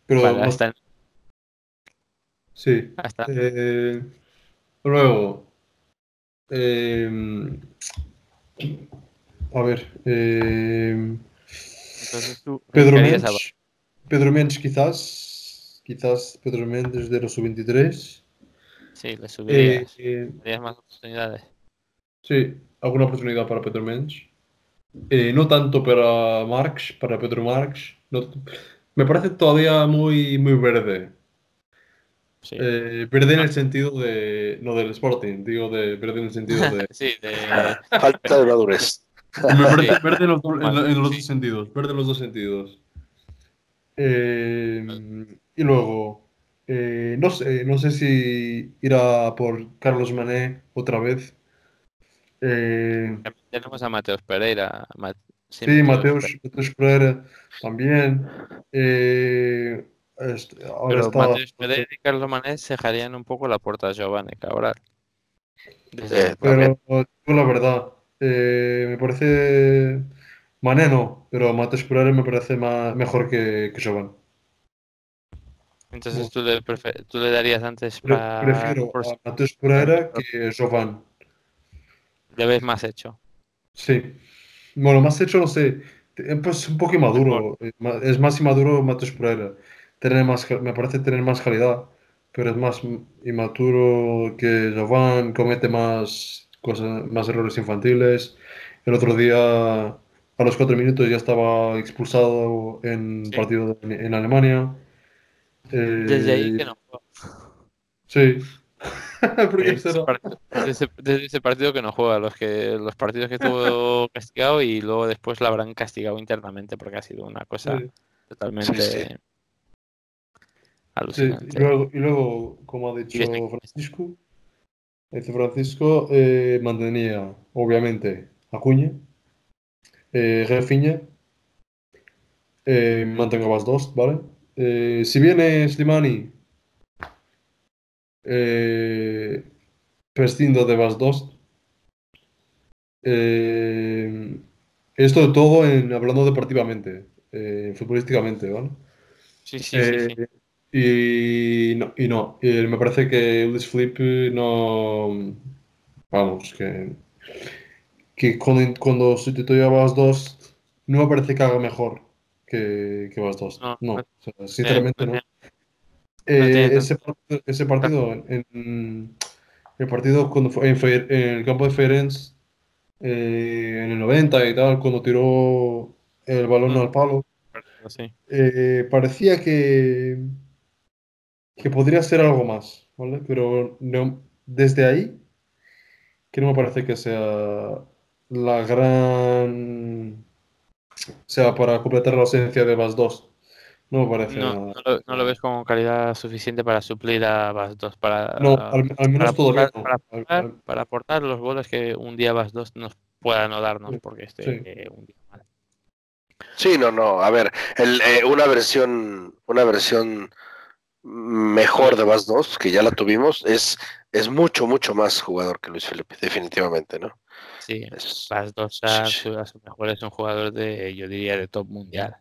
Pero vale, hasta... Sí. Hasta... Eh, luego. Eh, a ver. Eh, tú, Pedro Mensch. Pedro Mensch quizás quizás Pedro Méndez de los sub-23. Sí, le subirías. Eh, eh, más oportunidades. Sí, alguna oportunidad para Pedro Mensch. Eh, no tanto para Marx, para Pedro Marx. No, me parece todavía muy, muy verde. Sí. Eh, verde en el sentido de. No del Sporting, digo de verde en el sentido de. sí, de. Falta de madurez. Me parece verde en los, en, en los sí. dos sentidos. Verde en los dos sentidos. Eh, y luego, eh, no sé, no sé si irá por Carlos Mané otra vez. Eh, tenemos a Mateos Pereira. Sí, sí, Mateos, Mateos Pereira también. Eh, este, ahora Pero está, Mateos Pereira y Carlos Mané se dejarían un poco la puerta a Giovanni Cabral. Pero la verdad, eh, me parece Mané no, pero Mateos Pereira me parece más, mejor que, que Giovanni. Entonces tú le, tú le darías antes para... Prefiero a Mateus Pereira que Jovan. Le ves más hecho. Sí. Bueno, más hecho, no sé. Pues un poco inmaduro. Es más inmaduro Mateus Pereira. Tener más, me parece tener más calidad, pero es más inmaduro que Jovan. Comete más cosas, más errores infantiles. El otro día, a los cuatro minutos, ya estaba expulsado en sí. partido en Alemania. Eh, desde ahí que no juega. Sí. desde, ese partido, desde, desde, ese partido, que no juega, los que los partidos que estuvo castigado y luego después la habrán castigado internamente porque ha sido una cosa sí. totalmente sí, sí. alucinante. Y luego, y, luego, como ha dicho Francisco, dice Francisco, eh, mantenía obviamente Acuña, eh, Refiña, eh, mantengo las dos, ¿vale? Eh, si viene Slimani, eh, prescindo de Vas 2. Eh, esto de todo en, hablando deportivamente, eh, futbolísticamente, ¿vale? Sí, sí, sí, sí. Y no, y no. me parece que Udis Flip no, vamos, que, que cuando, cuando sustituye a Bas 2, no me parece que haga mejor que, que Bas 2. No, No, no. o sea, sinceramente no no. Eh, ese, partido, ese partido en el partido cuando fue en, el campo de Ferenc eh, en el 90 y tal, cuando tiró el balón Mm. al palo, Sí. eh, parecía que, que podría ser algo más, ¿vale? Pero no- desde ahí, que no me parece que sea la gran... O sea, para completar la ausencia de Bas 2. No me parece No, nada. no lo, no lo ves como calidad suficiente para suplir a Bas 2, para, No, al, al menos para todavía aportar- no. para aportar, al- para aportar los goles que un día Bas 2 nos pueda no darnos, Sí, porque esté sí. eh, un día mal. Sí, no, no. A ver, el, eh, una versión, una versión mejor de Bas 2, que ya la tuvimos, es, es mucho, mucho más jugador que Luis Felipe, definitivamente, ¿no? Sí, Es- Bas 2 a, sí, sí. a su mejor es un jugador de, yo diría, de top mundial.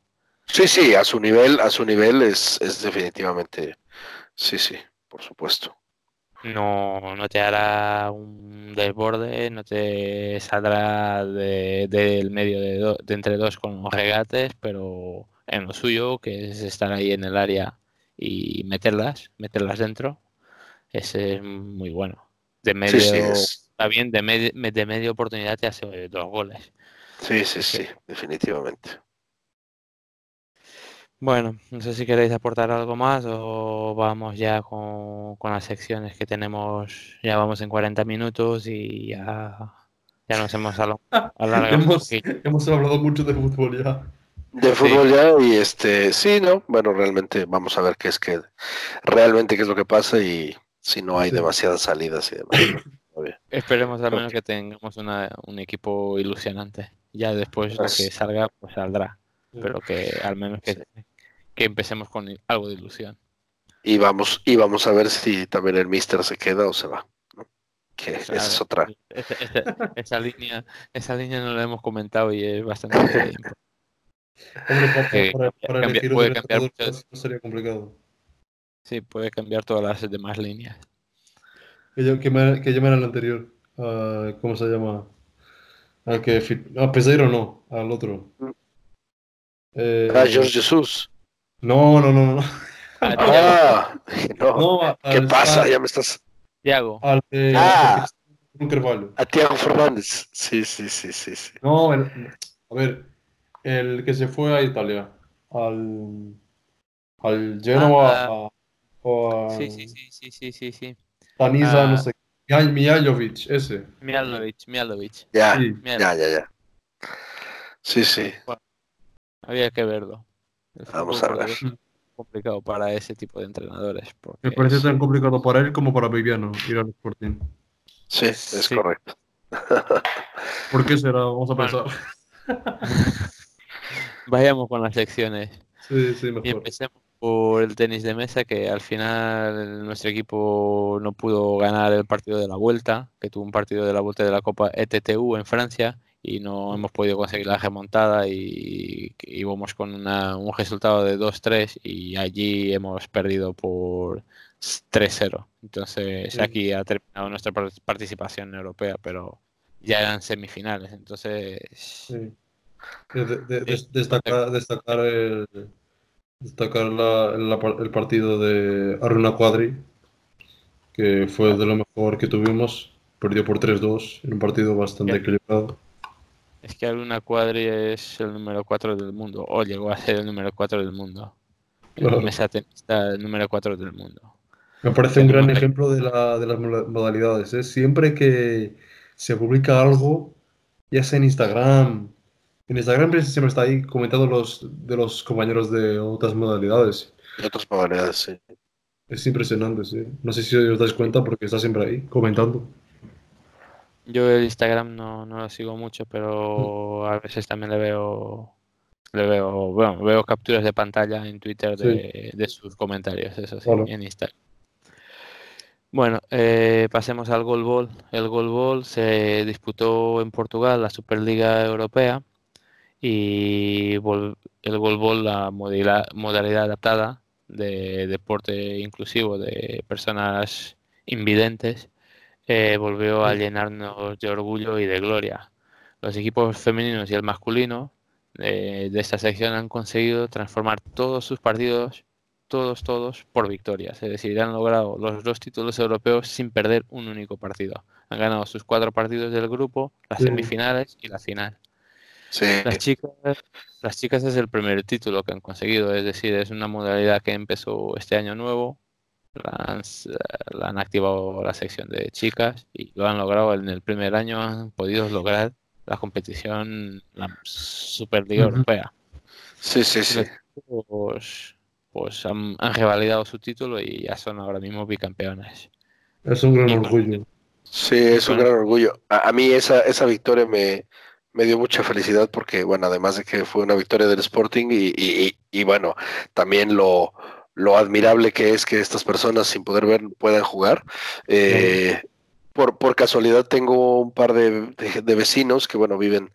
Sí, sí, a su nivel, a su nivel es, es definitivamente, sí, sí, por supuesto. No, no te hará un desborde, no te saldrá de- del medio de, do- de entre dos con los regates, pero en lo suyo, que es estar ahí en el área y meterlas, meterlas dentro, ese es muy bueno. De medio, Sí, sí, es, está bien, de, medio, de media oportunidad te hace dos goles. sí, sí, sí, definitivamente. Bueno, no sé si queréis aportar algo más o vamos ya con, con las secciones que tenemos. Ya vamos en 40 minutos y ya, ya nos hemos alo- alargado hemos, hemos hablado mucho de fútbol ya. De Sí. fútbol ya, y este, sí, no, bueno, realmente vamos a ver qué es que, realmente qué es lo que pasa y si no hay Sí. demasiadas salidas y demás. Esperemos al menos que tengamos una- un equipo ilusionante. Ya después lo que salga, pues saldrá. Pero que al menos que, Sí. Que empecemos con algo de ilusión. Y vamos, y vamos a ver si también el Mister se queda o se va. ¿no? Que esa Claro, es otra. Esa, esa- esa línea, esa línea no la hemos comentado y es bastante importante. Hombre, para, Que para, cambia- para cambia- elegir un puede cambiar mucho. no sería complicado. Sí, puede cambiar todas las demás líneas. Que, yo- que, me, que llamen al anterior. a- ¿Cómo se llama? Al que. A Peseiro no, al otro. Eh, Ah, George Jesus. No, no, no, no. Ah, Ah, no. ¿Qué al- pasa? Al, Ya me estás. Thiago. al de- Ah. A Tiago Fernández. Sí, sí, sí, sí, sí. No, el- a ver, el que se fue a Italia. Al. Al Genoa. Ah, a- o a. Sí, sí, sí, sí, sí, sí, sí. Tanisa, Ah. no sé. Mihailovic, ese. Mialovic, Mialovic. Ya, Sí. ya, ya, ya. Sí, sí. Había que verlo. Vamos a ver. complicado para ese tipo de entrenadores. Porque Me parece es- tan complicado para él como para Viviano ir al Sporting. Sí, es Sí. correcto. ¿Por qué será? Vamos a Bueno. pensar. Vayamos con las secciones. Sí, sí, Y mejor. empecemos por el tenis de mesa, que al final nuestro equipo no pudo ganar el partido de la vuelta, que tuvo un partido de la vuelta de la Copa ETTU en Francia y no hemos podido conseguir la remontada y íbamos con una- un resultado de 2-3 y allí hemos perdido por 3-0. Entonces aquí ha terminado nuestra par- participación europea, pero ya eran semifinales. Entonces Sí. De- de- de- des- destacar destacar, el, destacar la- la el partido de Aruna Cuadri, que fue de lo mejor que tuvimos. Perdió por 3-2 en un partido bastante equilibrado. Es que Aruna Cuadri es el número 4 del mundo, o llegó a ser el número 4 del mundo. El Claro. mesa tenista, el número 4 del mundo. Me parece un gran ejemplo de, la- de las moda- modalidades. ¿eh? Siempre que se publica algo, ya sea en Instagram, en Instagram siempre está ahí comentando los, de los compañeros de otras modalidades. De otras modalidades, sí. Es impresionante, sí. No sé si os dais cuenta porque está siempre ahí comentando. Yo el Instagram no, no lo sigo mucho, pero a veces también le veo, le veo, bueno, veo capturas de pantalla en Twitter de, de sus comentarios, eso sí, Claro. en Instagram. Bueno, eh, pasemos al Golbol. El Golbol se disputó en Portugal, la Superliga Europea, y el Golbol, la modalidad, modalidad adaptada de deporte inclusivo de personas invidentes, eh, volvió a llenarnos de orgullo y de gloria. Los equipos femeninos y el masculino eh, de esta sección han conseguido transformar todos sus partidos, todos, todos, por victorias. Es decir, han logrado los dos títulos europeos sin perder un único partido. Han ganado sus cuatro partidos del grupo, las Sí. semifinales y la final. Sí, Las chicas, las chicas es el primer título que han conseguido, es decir, es una modalidad que empezó este año nuevo. La han, la han activado la sección de chicas y lo han logrado en el primer año. Han podido lograr la competición, la Superliga. Europea. sí, sí, sí. Pues, pues han, han revalidado su título y ya son ahora mismo bicampeones. Es un gran Y- orgullo. Sí, es un gran orgullo. A, a mí esa, esa victoria me, me dio mucha felicidad porque, bueno, además de que fue una victoria del Sporting y, y- y- y, bueno, también lo, lo admirable que es que estas personas sin poder ver puedan jugar. Eh, por, por casualidad tengo un par de, de- de vecinos que, bueno, viven,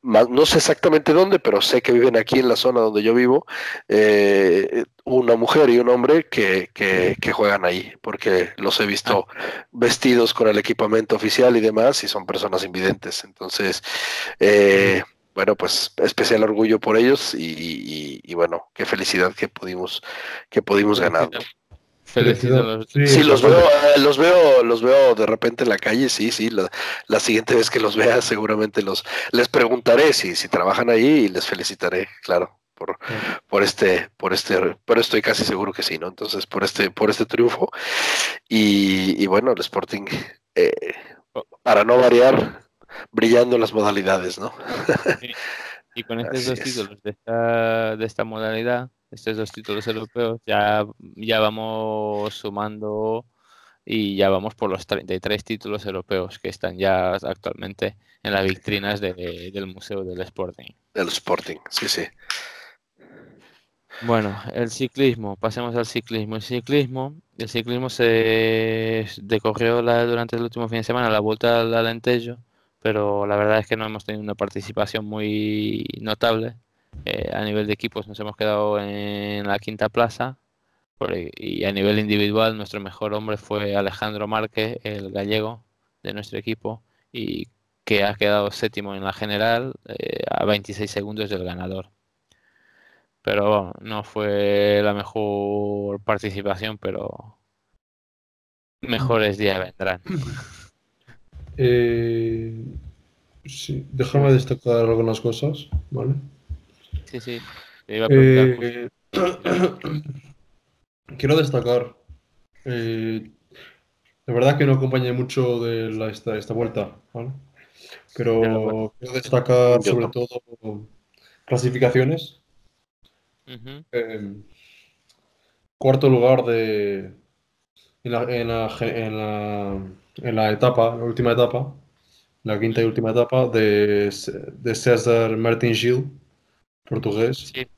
no sé exactamente dónde, pero sé que viven aquí en la zona donde yo vivo, eh, una mujer y un hombre que, que, que juegan ahí, porque los he visto vestidos con el equipamiento oficial y demás, y son personas invidentes. Entonces, eh, bueno, pues especial orgullo por ellos y, y- y, bueno, qué felicidad que pudimos, que pudimos ganar. los, Sí, Sí, los veo, eh, los veo, los veo de repente en la calle, sí, sí. La, la siguiente vez que los vea, seguramente los les preguntaré si, si trabajan ahí y les felicitaré, claro, por, por este, por este, pero estoy casi seguro que sí, ¿no? Entonces, por este, por este triunfo. Y, y bueno, el Sporting, eh, para no variar, brillando las modalidades, ¿no? Y con estos Así dos es. títulos de esta, de esta modalidad, estos dos títulos europeos, ya, ya vamos sumando y ya vamos por los 33 títulos europeos que están ya actualmente en las vitrinas de- del Museo del Sporting. El Sporting, sí, sí. Bueno, el ciclismo, pasemos al ciclismo. El ciclismo, el ciclismo se decorrió la- durante el último fin de semana la vuelta al Alentejo, pero la verdad es que no hemos tenido una participación muy notable. Eh, a nivel de equipos nos hemos quedado en la quinta plaza por- y a nivel individual nuestro mejor hombre fue Alejandro Márquez, el gallego de nuestro equipo, y que ha quedado séptimo en la general eh, a 26 segundos del ganador pero bueno, no fue la mejor participación, pero mejores días vendrán. Eh, sí, déjame destacar algunas cosas, ¿vale? Sí, sí. Te iba a preguntar Eh, quiero destacar, eh, de verdad que no acompañé mucho de la- esta, esta vuelta, ¿vale? Pero bueno. quiero destacar Yo sobre no. todo clasificaciones. Eh, cuarto lugar de en la, en la, en la, en la etapa, la última etapa, la quinta y última etapa de, de César Martin Gil, portugués. Sí.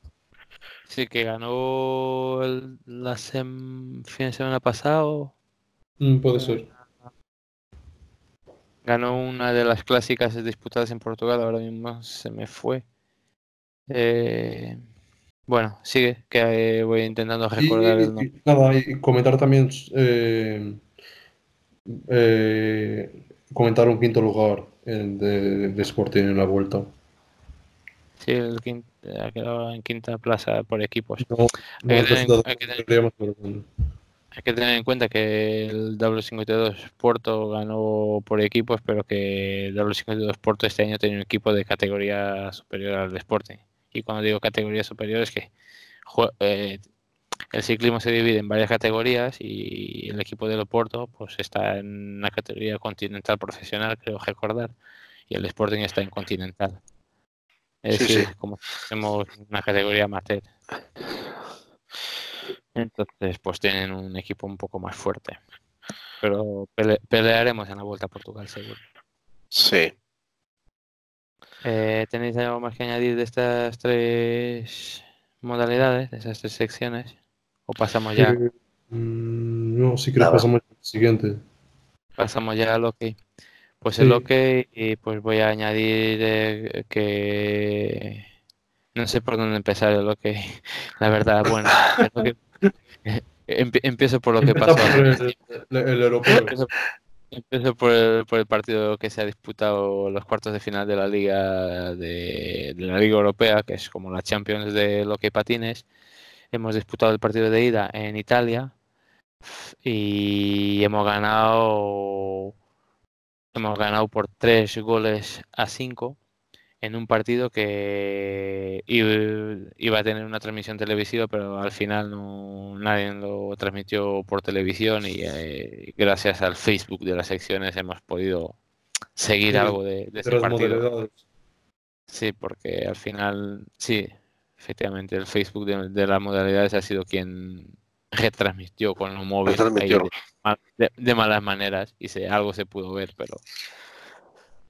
Sí, que ganó el, la sem- fin de semana pasado. Mm, puede ser. Ganó una de las clásicas disputadas en Portugal, ahora mismo se me fue. Eh, bueno, sigue, que eh, voy intentando Y, recordar el y- nombre. y nada, y comentar también, eh, eh, comentar un quinto lugar en- de, de Sporting en la vuelta. Sí, el quin- ha quedado en quinta plaza por equipos. No, no Hay que tener- resultado hay que tener- deberíamos ver, bueno. Hay que tener en cuenta que el W52 Porto ganó por equipos, pero que el W52 Porto este año tiene un equipo de categoría superior al de Sporting. Y cuando digo categoría superior es que eh, el ciclismo se divide en varias categorías y el equipo de Oporto pues está en una categoría continental profesional, creo recordar, y el Sporting está en continental. Es Sí, decir, sí. como fuésemos una categoría amateur. Entonces, pues tienen un equipo un poco más fuerte. Pero pele- pelearemos en la Vuelta a Portugal, seguro. Sí. Eh, ¿Tenéis algo más que añadir de estas tres modalidades, de esas tres secciones? ¿O pasamos ya, Eh, mm, no, si quieres Nada. pasamos al siguiente. pasamos ya al OK? Pues Sí. el OK, y pues voy a añadir eh, que no sé por dónde empezar el OK. La verdad, bueno, el empie- empiezo por lo que pasó. el, el- el europeo. Empiezo, Empiezo por el, por el partido que se ha disputado los cuartos de final de la Liga de, la Liga Europea, que es como la Champions de lo que patines. Hemos disputado el partido de ida en Italia y hemos ganado hemos ganado por tres goles a cinco en un partido que iba a tener una transmisión televisiva, pero al final no, nadie lo transmitió por televisión y eh, gracias al Facebook de las secciones hemos podido seguir Sí, algo de, de ese partido. Sí, porque al final, sí, efectivamente, el Facebook de, de las modalidades ha sido quien retransmitió con lo móvil ahí Retransmitió. de, mal- de- de malas maneras y se, algo se pudo ver, pero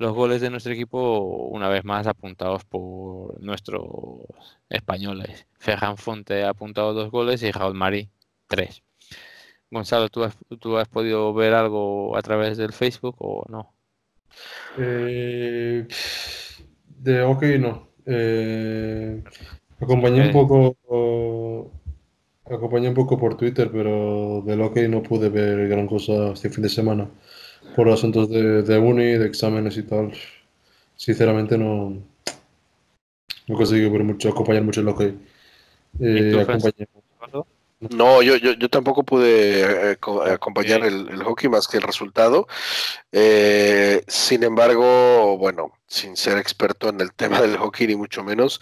los goles de nuestro equipo, una vez más, apuntados por nuestros españoles. Ferran Fonte ha apuntado dos goles y Raúl Marí tres. Gonzalo, ¿tú has, ¿tú has podido ver algo a través del Facebook o no? Eh, de hockey no. Eh, acompañé un poco. Acompañé un poco por Twitter, pero del hockey no pude ver gran cosa este fin de semana. Por asuntos de, de uni, de exámenes y tal. Sinceramente no. No conseguí ver mucho, acompañar mucho el hockey. Eh, ¿Y tú, Francis? acompañé- No, yo, yo, yo tampoco pude eh, co- acompañar el, el hockey más que el resultado. Eh, sin embargo, bueno, sin ser experto en el tema del hockey ni mucho menos,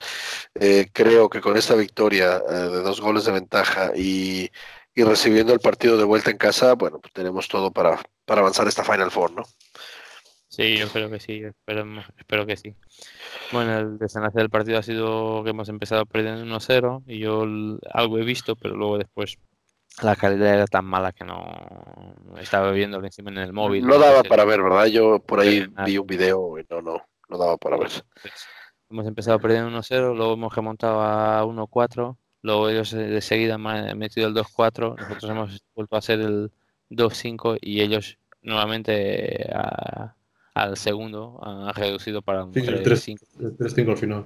eh, creo que con esta victoria eh, de dos goles de ventaja y, y recibiendo el partido de vuelta en casa, bueno, pues tenemos todo para, para avanzar esta Final Four, ¿no? Sí, yo creo que sí, esperemos- espero que sí. Bueno, el desenlace del partido ha sido que hemos empezado perdiendo 1-0 y yo algo he visto, pero luego después la calidad era tan mala que no estaba viéndolo encima en el móvil. No daba para ver, ¿verdad? Yo por ahí nada. vi un video y no, no, no daba para ver. pues, hemos empezado perdiendo 1-0, luego hemos remontado a 1-4, luego ellos de seguida han metido el 2-4, nosotros hemos vuelto a hacer el 2-5 y ellos nuevamente eh, a- al segundo han reducido para un Sí, el 3-5. 3 el 3-5 al final.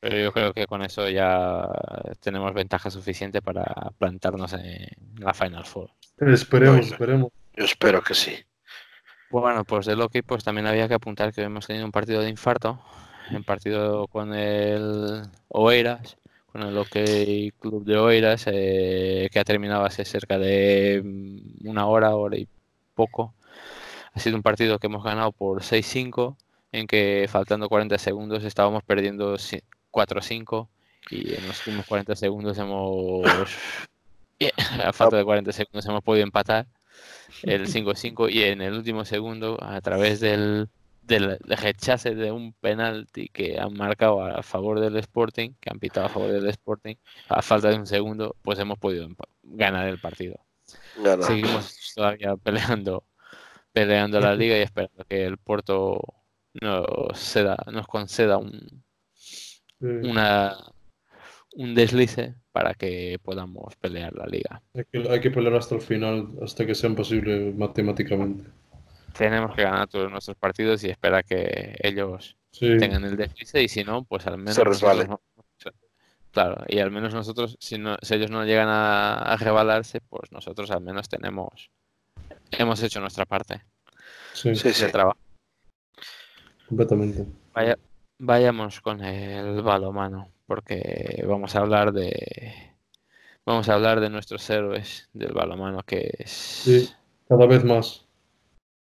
Pero yo creo que con eso ya tenemos ventaja suficiente para plantarnos en la Final Four. Esperemos, Bueno. esperemos. Yo espero que sí. Bueno, pues del hockey pues también había que apuntar que hemos tenido un partido de infarto, un partido con el Oeiras, con el Hockey Club de Oeiras, eh, que ha terminado hace cerca de mm, una hora, hora y poco. Ha sido un partido que hemos ganado por 6-5, en que faltando 40 segundos estábamos perdiendo si- 4-5 y en los últimos 40 segundos hemos, a falta de 40 segundos hemos podido empatar el 5-5 y en el último segundo a través del, del rechace de un penalti que han marcado a favor del Sporting, que han pitado a favor del Sporting, a falta de un segundo, pues hemos podido ganar el partido. Seguimos todavía peleando peleando la liga y esperando que el Porto nos, ceda, nos conceda un, una, un deslice para que podamos pelear la liga. hay, que, hay que pelear hasta el final, hasta que sea posible matemáticamente. Tenemos que ganar todos nuestros partidos y esperar que ellos Sí, tengan el deslice y si no, pues al menos Se resbale. nosotros no- claro, y al menos nosotros, si, no, si ellos no llegan a, a rebalarse, pues nosotros al menos tenemos, hemos hecho nuestra parte sí, Sí, sí. trabajo. completamente. Vaya, vayamos con el balomano, porque vamos a hablar de vamos a hablar de nuestros héroes del balomano que es, Sí. Cada vez más.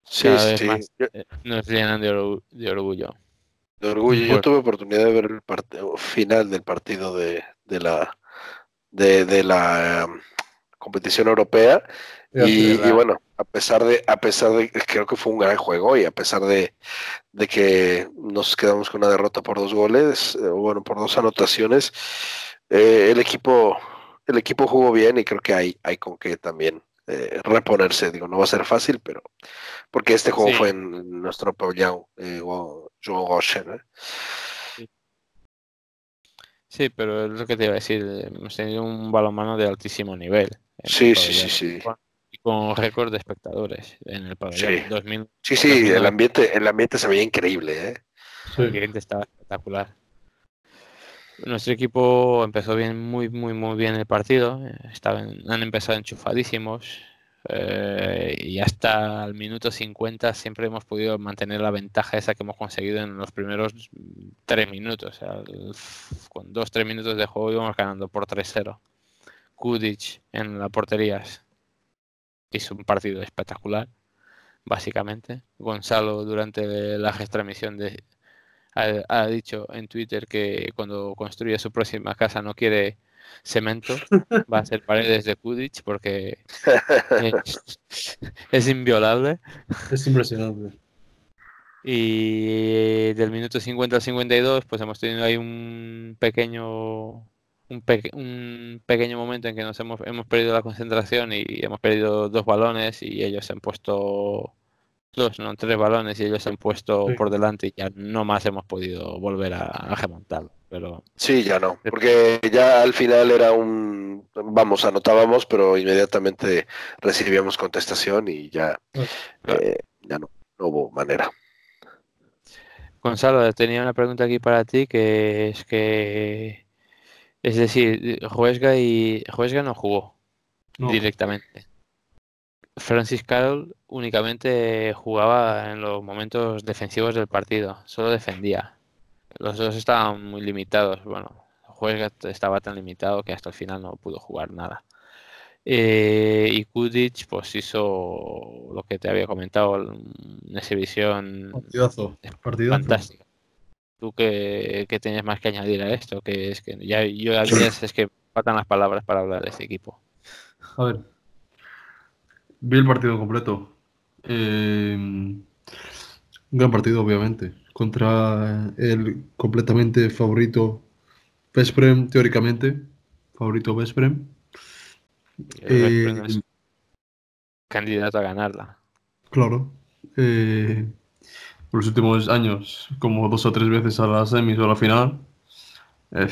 Sí, cada vez sí. más Yo- eh, nos llenan de, orgu- de orgullo. de orgullo. Yo tuve oportunidad de ver el final del partido de, de la de, de la um, competición europea y, y bueno, a pesar de, a pesar de, creo que fue un gran juego y a pesar de, de que nos quedamos con una derrota por dos goles, eh, bueno, por dos anotaciones, eh, el equipo, el equipo jugó bien y creo que hay, hay con qué también eh, reponerse. Digo, no va a ser fácil, pero porque este juego Sí. fue en, en nuestro pabellón, eh, Joao Goshen, ¿eh? Sí, pero es lo que te iba a decir, hemos tenido un balonmano de altísimo nivel. Sí, sí, sí, pabellón, sí. con- Y con récord de espectadores en el pabellón. Sí. 2000, Sí, sí, el ambiente, el ambiente se veía increíble, ¿eh? Sí. el ambiente estaba espectacular. Nuestro equipo empezó bien, muy, muy, muy bien el partido. Estaban, han empezado enchufadísimos. eh, y hasta el minuto 50 siempre hemos podido mantener la ventaja esa que hemos conseguido en los primeros tres minutos. Con dos, tres minutos de juego íbamos ganando por 3-0. Kudic en la portería hizo un partido espectacular, básicamente. Gonzalo durante la transmisión de, ha, ha dicho en Twitter que cuando construya su próxima casa no quiere cemento, va a ser paredes de Kudic porque es, es inviolable. Es impresionante. Y del minuto 50 al 52, pues hemos tenido ahí un pequeño un, peque- un pequeño momento en que nos hemos, hemos perdido la concentración y hemos perdido dos balones y ellos se han puesto dos, no, tres balones y ellos se han puesto Sí. por delante y ya no más hemos podido volver a, a remontarlo. Pero Sí, ya no, porque ya al final era un, vamos, anotábamos, pero inmediatamente recibíamos contestación y ya, Claro. eh, ya no, no hubo manera. Gonzalo, tenía una pregunta aquí para ti que es que, es decir, Juesga y Juesga no jugó No, directamente. Francis Carroll únicamente jugaba en los momentos defensivos del partido, solo defendía. Los dos estaban muy limitados. Bueno, Juesga estaba tan limitado que hasta el final no pudo jugar nada. Eh, y Kudic pues hizo lo que te había comentado, una exhibición partidazo. Partidazo. fantástica. ¿Tú qué, qué tienes más que añadir a esto? Que es que ya yo a veces es que faltan las palabras para hablar de este equipo. A ver. Vi el partido completo. Eh, un gran partido, obviamente. Contra el completamente favorito Vesprem, teóricamente. Favorito Vesprem. Eh, es candidato a ganarla. Claro. Eh, por los últimos años, como dos o tres veces a la semis o a la final. Eh,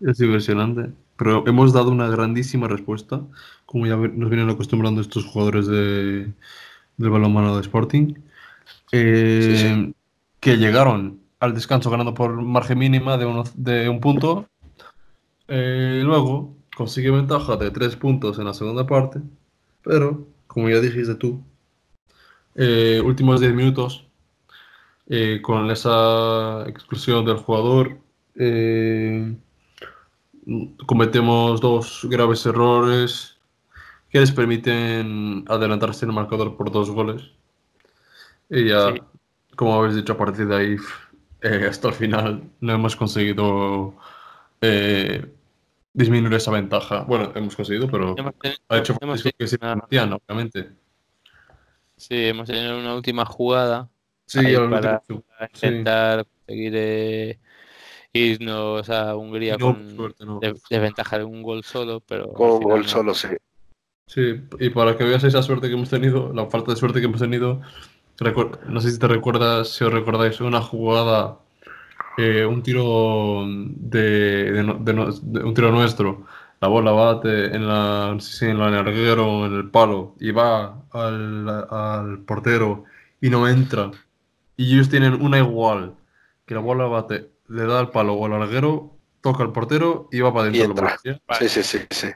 es impresionante. Pero hemos dado una grandísima respuesta, como ya nos vienen acostumbrando estos jugadores de, del balonmano de Sporting. Eh, Sí, sí. Que llegaron al descanso ganando por margen mínima de, uno- de un punto. Eh, luego consigue ventaja de tres puntos en la segunda parte. Pero, como ya dijiste tú, eh, últimos 10 minutos, eh, con esa exclusión del jugador, eh, cometemos dos graves errores que les permiten adelantarse en el marcador por dos goles. Y ya, Sí. como habéis dicho, a partir de ahí, eh, hasta el final, no hemos conseguido eh, disminuir esa ventaja. Bueno, hemos conseguido, pero Hemos tenido- ha hecho hemos que se mantían, obviamente. sí, hemos tenido una última jugada Sí, al para último, sí. intentar conseguir eh, irnos a Hungría No, con suerte, no. de- desventaja de un gol solo, pero Con un gol no. solo, sí. Sí, y para que veas esa suerte que hemos tenido, la falta de suerte que hemos tenido, no sé si te recuerdas, si os recordáis, una jugada, eh, un tiro de, de no- de no- de un tiro nuestro, la bola bate en la, no sé si en la larguero o en el palo, y va al, al portero y no entra. Y ellos tienen una igual, que la bola bate, le da al palo o al larguero, toca al portero y va para Y adentro. la entra. Sí, sí, sí, sí.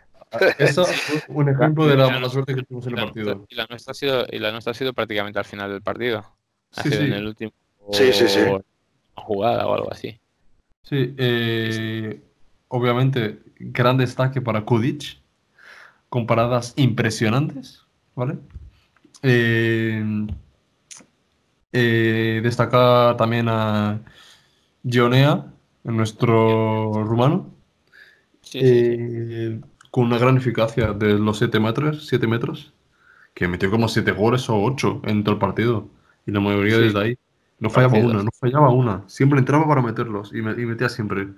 Esa fue un ejemplo de la mala suerte que tuvimos en el partido. y la nuestra ha sido y la nuestra ha sido prácticamente al final del partido. Ha Sí, sido en el último Sí, sí, sí. jugada o algo así. Sí, eh, obviamente, gran destaque para Kudic, con paradas impresionantes, ¿vale? Eh, eh, destacar también a Gionea, nuestro rumano, Sí, sí, sí. Con una gran eficacia de los 7 metros, 7 metros, que metió como 7 goles o 8 en todo el partido, y la mayoría Sí. desde ahí. No fallaba una, no fallaba una. Siempre entraba para meterlos y, me- y metía siempre.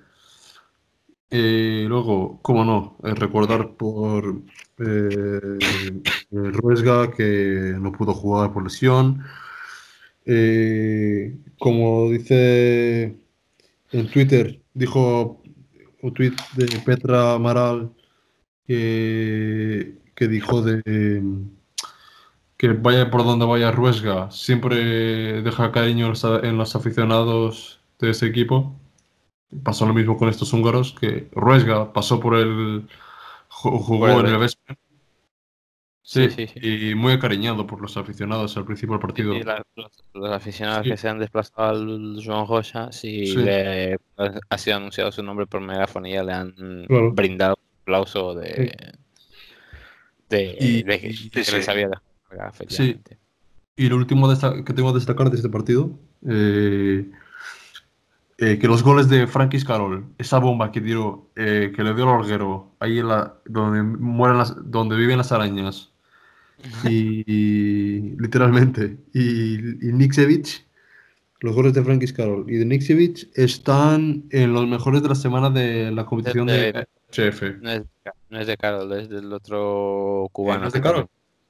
Eh, luego, cómo no, eh, recordar por eh, eh, Ruesga que no pudo jugar por lesión. Eh, como dice en Twitter, dijo un tweet de Petra Amaral que, que dijo de que vaya por donde vaya Ruesga, siempre deja cariño en los, aficionados de ese equipo. Pasó lo mismo con estos húngaros, que Ruesga pasó por el... ju- jugó el en el Veszprem Sí, Sí, sí, y muy acariñado por los aficionados al principio del partido. La- los, los aficionados que se han desplazado al Joan Rocha, si Sí. le ha sido anunciado su nombre por megafonía, le han Claro. brindado aplauso de, de, Y- de que, y- que sí, les sí. había dejado efectivamente. Y lo último que tengo a destacar de este partido, eh, eh, que los goles de Frankis Carol, esa bomba que tiró, eh, que le dio al horguero, ahí en la, donde, mueren las, donde viven las arañas, y, y- literalmente, y, y Niksevich, los goles de Frankis Carol y de Niksevich están en los mejores de la semana de la competición De- de HF. No es, de- no es de Carol, es del otro cubano. ¿no es de Carol?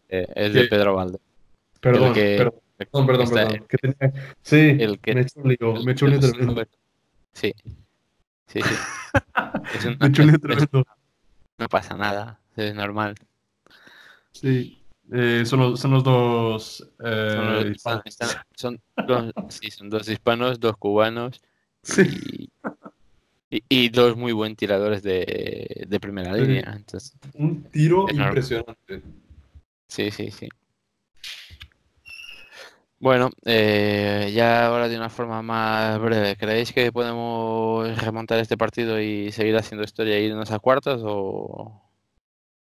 eh, es de ¿Qué? Pedro Valde. Perdón, que- perdón, perdón, perdón, perdón. Que tenía- Sí, el que- me he hecho un lío, me he hecho un lío tremendo. Sí. Sí, sí. Es Me he hecho un lío tremendo. no pasa nada, es normal. Sí, eh, son, los, son los dos eh, Son, los- hispanos. están- son dos, sí, son dos hispanos, dos cubanos Sí, y, y- y dos muy buen tiradores de, de primera Sí. línea. Entonces, un tiro impresionante. sí, sí, sí. Bueno, eh, ya ahora de una forma más breve, ¿creéis que podemos remontar este partido y seguir haciendo historia e irnos a cuartos o,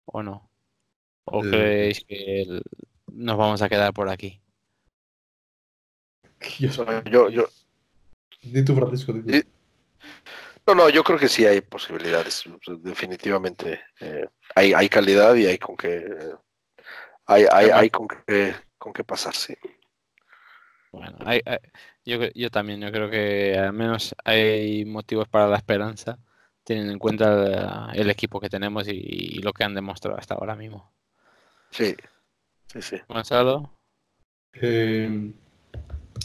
o no? ¿O Eh, creéis que el- nos vamos a quedar por aquí? Yo, Yo, yo, Di tú, Francisco, di tú. No, no, yo creo que sí hay posibilidades. Definitivamente eh, hay, hay calidad y hay con qué, hay, hay, hay con qué, con qué pasar, sí. Bueno, hay- hay- yo, yo también, yo creo que al menos hay motivos para la esperanza, teniendo en cuenta el, el equipo que tenemos y, y lo que han demostrado hasta ahora mismo. Sí, sí, sí. Gonzalo, Eh,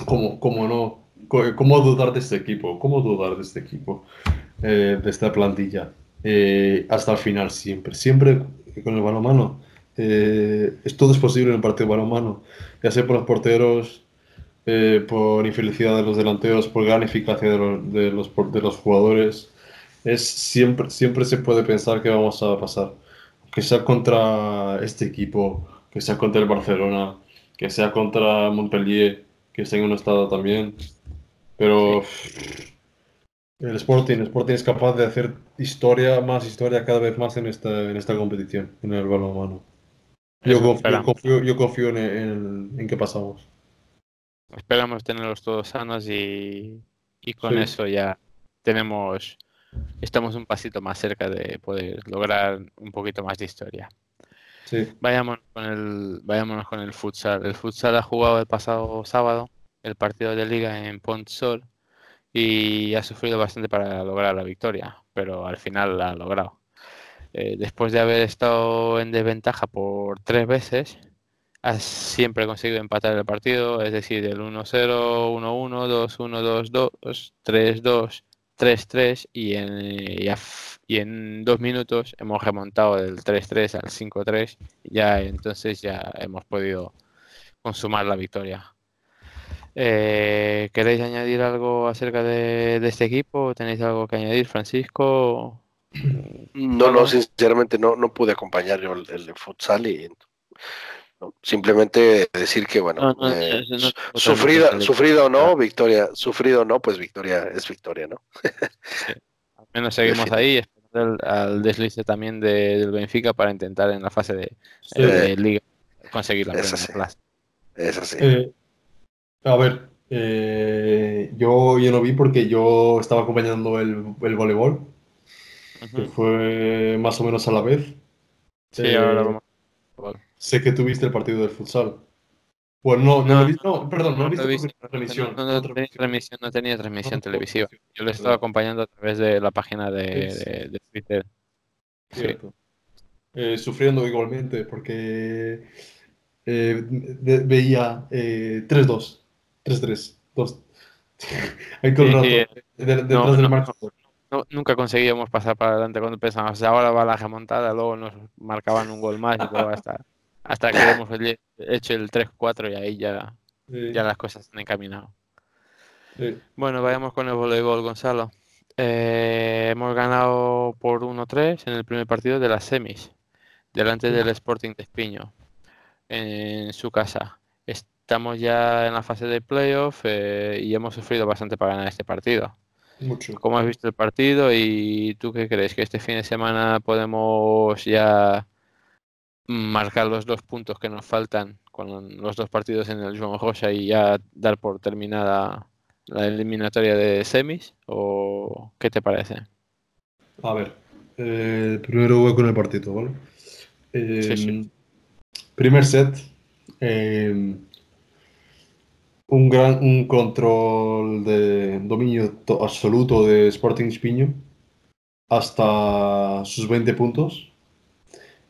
¿cómo, cómo no? ¿Cómo dudar de este equipo? ¿Cómo dudar de este equipo? Eh, de esta plantilla. Eh, hasta el final, siempre. Siempre con el balonmano. Eh, es, todo es posible en el partido balonmano. Ya sea por los porteros, eh, por infelicidad de los delanteros, por gran eficacia de los, de los, de los jugadores. Es siempre, siempre se puede pensar que vamos a pasar. Que sea contra este equipo, que sea contra el Barcelona, que sea contra Montpellier, que está en un estado también. Pero el Sporting, el Sporting es capaz de hacer historia, más historia cada vez más en esta, en esta competición, en el balonmano. Yo confío, esperamos. confío- yo confío en, en, en que pasamos. esperamos tenerlos todos sanos y, y con Sí. eso ya tenemos, estamos un pasito más cerca de poder lograr un poquito más de historia. Sí, Vayámonos con el, vayámonos con el futsal. El futsal ha jugado el pasado sábado el partido de liga en Pontsol y ha sufrido bastante para lograr la victoria, pero al final la ha logrado. Eh, después de haber estado en desventaja por tres veces, ha siempre conseguido empatar el partido, es decir, el 1-0, 1-1, 2-1, 2-2, 3-2, 3-3 y en, y, en dos minutos hemos remontado del 3-3 al 5-3 y ya entonces ya hemos podido consumar la victoria. Eh, ¿Queréis añadir algo acerca de, de este equipo? ¿Tenéis algo que añadir, Francisco? No, no, sinceramente no, no pude acompañar yo el, el futsal y no, simplemente decir que bueno, No, no, eh, sufrida, sufrida o no, victoria, sufrido o no, pues victoria es victoria, ¿no? Al menos seguimos ahí, esperando el- al deslice también de- del Benfica para intentar en la fase de, Sí. de liga conseguir la Eso primera sí. plaza. Es así. Eh, a ver, eh, yo, yo no vi porque yo estaba acompañando el, el voleibol, que fue más o menos a la vez. Sí, Eh, ahora vamos. Sé que tuviste el partido del futsal. Bueno, no, no, No, lo vi- no, perdón, no lo viste lo he porque visto. la transmisión. No, no, no otra tenía transmisión. transmisión, no tenía transmisión televisiva. transmisión. Yo lo estaba acompañando a través de la página de, Sí. de- de Twitter. Sí. Cierto. Eh, sufriendo igualmente porque eh, ve- veía eh, 3-2, 3-3, 2. Ahí todo el Sí, sí, de- no, del. No, nunca conseguíamos pasar para adelante cuando pensábamos, ahora va la remontada, luego nos marcaban un gol más y luego hasta, hasta que hemos he- hecho el 3-4 y ahí ya, Sí, ya las cosas se han encaminado. sí. Bueno, vayamos con el voleibol, Gonzalo. Eh, hemos ganado por 1-3 en el primer partido de las semis, delante del Sporting de Espiño. en su casa. Estamos ya en la fase de playoff eh, y hemos sufrido bastante para ganar este partido. Mucho. ¿Cómo has visto el partido y tú qué crees? ¿Que este fin de semana podemos ya marcar los dos puntos que nos faltan con los dos partidos en el Joan Rosa y ya dar por terminada la eliminatoria de semis? ¿O qué te parece? A ver, eh, primero voy con el partido, ¿vale? Eh, Sí, sí. Primer set, eh, un gran un control de dominio to- absoluto de Sporting Espiño hasta sus 20 puntos.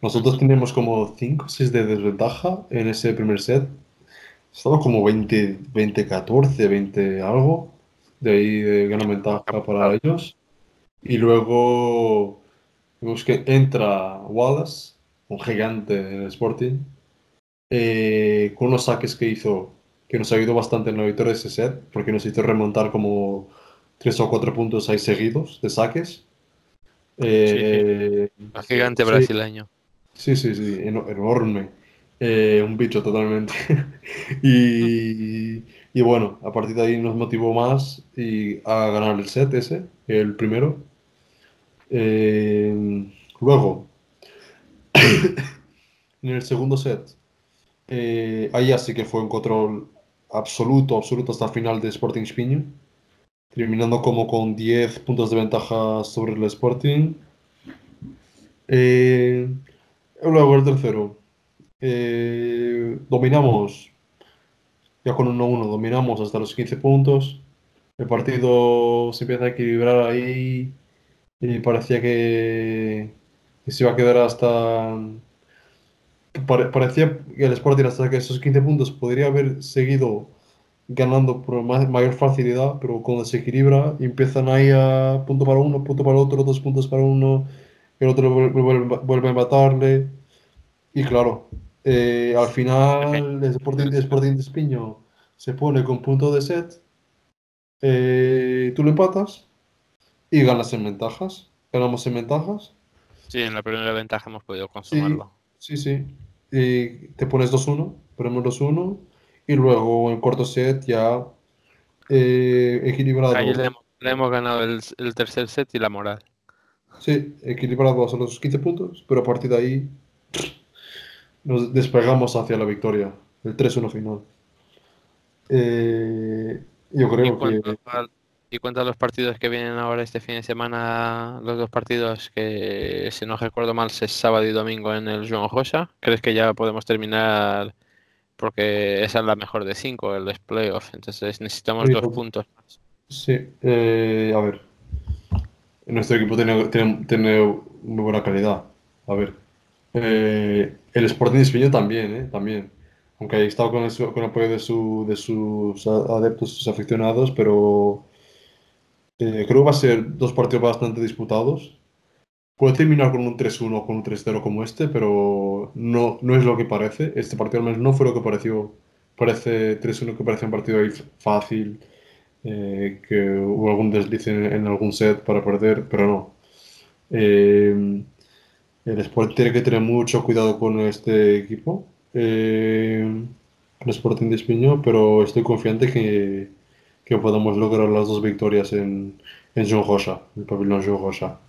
Nosotros teníamos como 5 o 6 de desventaja en ese primer set. Estaba como 20, 20, 14, 20 algo. De ahí de gran ventaja para ellos. Y luego vemos que entra Wallace, un gigante en Sporting, eh, con unos saques que hizo, que nos ayudó bastante en la victoria de ese set, porque nos hizo remontar como 3 o 4 puntos ahí seguidos de saques. Eh, El gigante sí. brasileño. Sí, sí, sí, eno- enorme. Eh, un bicho totalmente. y, y bueno, a partir de ahí nos motivó más y a ganar el set ese, el primero. Eh, luego, en el segundo set, eh, ahí ya sí que fue un control absoluto, absoluto hasta el final de Sporting Espiño, terminando como con 10 puntos de ventaja sobre el Sporting. Eh, Luego el tercero. Eh, dominamos, ya con 1-1, dominamos hasta los 15 puntos. El partido se empieza a equilibrar ahí y parecía que se iba a quedar hasta... pare- parecía que el Sporting hasta que esos 15 puntos podría haber seguido ganando por ma- mayor facilidad, pero cuando se equilibra empiezan ahí a punto para uno, punto para otro, dos puntos para uno, el otro vuelve, vuelve- vuelve a empatarle. Y claro, eh, al final el Sporting, el Sporting de Espiño se pone con punto de set, eh, tú lo empatas y ganas en ventajas. Ganamos en ventajas, Sí, en la primera ventaja hemos podido consumarlo. sí, sí. Y te pones 2-1, ponemos 2-1 y luego en corto set ya eh, equilibrado. Ahí le hemos, le hemos ganado el, el tercer set y la moral. Sí, equilibrado hasta los 15 puntos, pero a partir de ahí nos despegamos hacia la victoria, el 3-1 final. Eh, yo creo que a, y cuanto a los partidos que vienen ahora este fin de semana, los dos partidos que, si no recuerdo mal, es sábado y domingo en el Joan Rosa, ¿crees que ya podemos terminar? Porque esa es la mejor de cinco, el playoff, entonces necesitamos Sí, dos porque- puntos más. sí. eh, a ver, nuestro equipo tiene, tiene, tiene muy buena calidad. A ver, eh, el Sporting España también, eh, también. Aunque haya estado con el, con el apoyo de, su, de sus adeptos, sus aficionados, pero eh, creo que va a ser dos partidos bastante disputados. Puede terminar con un 3-1 o con un 3-0 como este, pero no, no es lo que parece. Este partido al menos no fue lo que pareció. Parece 3-1 que parece un partido ahí fácil, eh, que hubo algún desliz en, algún set para perder, pero no. Eh, el Sport tiene que tener mucho cuidado con este equipo, eh, el Sporting de Espiño, pero estoy confiante que, que podamos lograr las dos victorias en, en Joan Rosa, el pabellón Joan Rosa.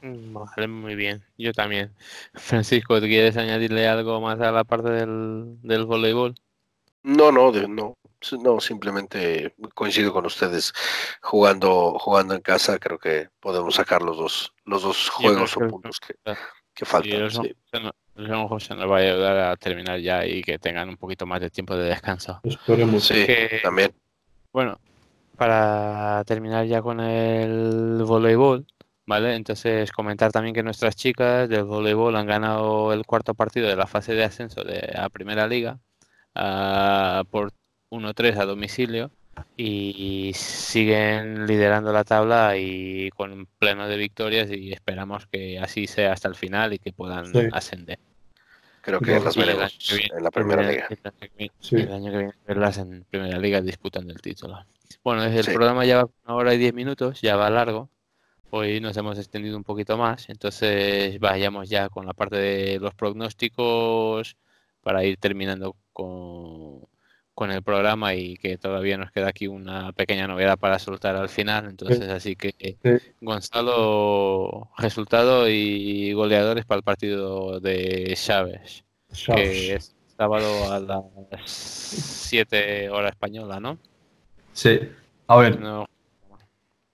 Mm, Vale, muy bien. Yo también. Francisco, ¿tú ¿quieres añadirle algo más a la parte del, del voleibol? No, no, de- no, no, simplemente coincido con ustedes. Jugando, jugando en casa, creo que podemos sacar los dos, los dos juegos o que- puntos que, que faltan. el sí. Rosa nos va a ayudar a terminar ya y que tengan un poquito más de tiempo de descanso. Esperemos. Sí, que- también. Bueno, para terminar ya con el voleibol, ¿vale? Entonces comentar también que nuestras chicas del voleibol han ganado el cuarto partido de la fase de ascenso de la primera liga ah, por 1-3 a domicilio y siguen liderando la tabla y con pleno de victorias y esperamos que así sea hasta el final y que puedan Sí. ascender. Creo que las veremos viene- en la primera liga. el año que viene- Sí. el año que viene verlas en primera liga disputando el título. Bueno, el Sí. programa ya va una hora y diez minutos, ya va largo. Hoy nos hemos extendido un poquito más, entonces vayamos ya con la parte de los pronósticos para ir terminando con, con el programa y que todavía nos queda aquí una pequeña novedad para soltar al final. Entonces, así que Gonzalo, resultado y goleadores para el partido de Chávez, que es sábado a las 7 hora española, ¿no? Sí, a ver.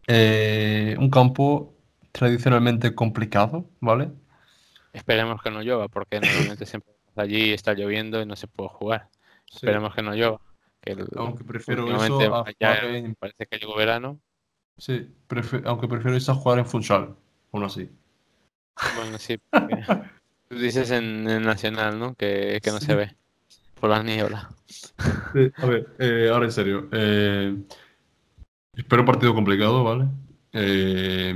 Eh, un campo tradicionalmente complicado, ¿vale? Esperemos que no llueva, porque normalmente siempre allí está lloviendo y no se puede jugar. Esperemos que no llueva. Que aunque prefiero eso a Parece que llegó verano. Sí, aunque prefiero eso a jugar en futsal, aún así. Bueno, sí. tú dices en, Nacional, ¿no? Que, no se ve por la niebla. a ver, eh, ahora en serio. Eh, espero un partido complicado, ¿vale? Eh,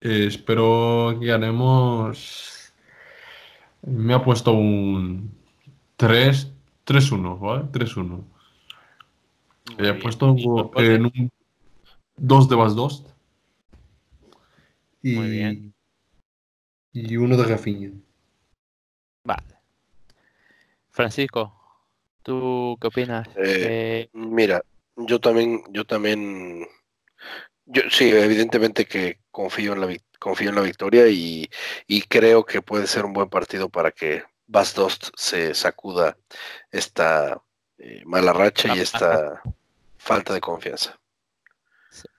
espero que ganemos. Me ha puesto un 3, 3-1, ¿vale? 3-1. He puesto en un 2 de más 2. Y, Muy bien. Y uno de Rafinha. Vale. Francisco, ¿tú qué opinas? Eh, mira, yo también, yo también, yo sí, evidentemente que confío en la confío en la victoria y, y creo que puede ser un buen partido para que Bas Dost se sacuda esta eh, mala racha y esta falta de confianza.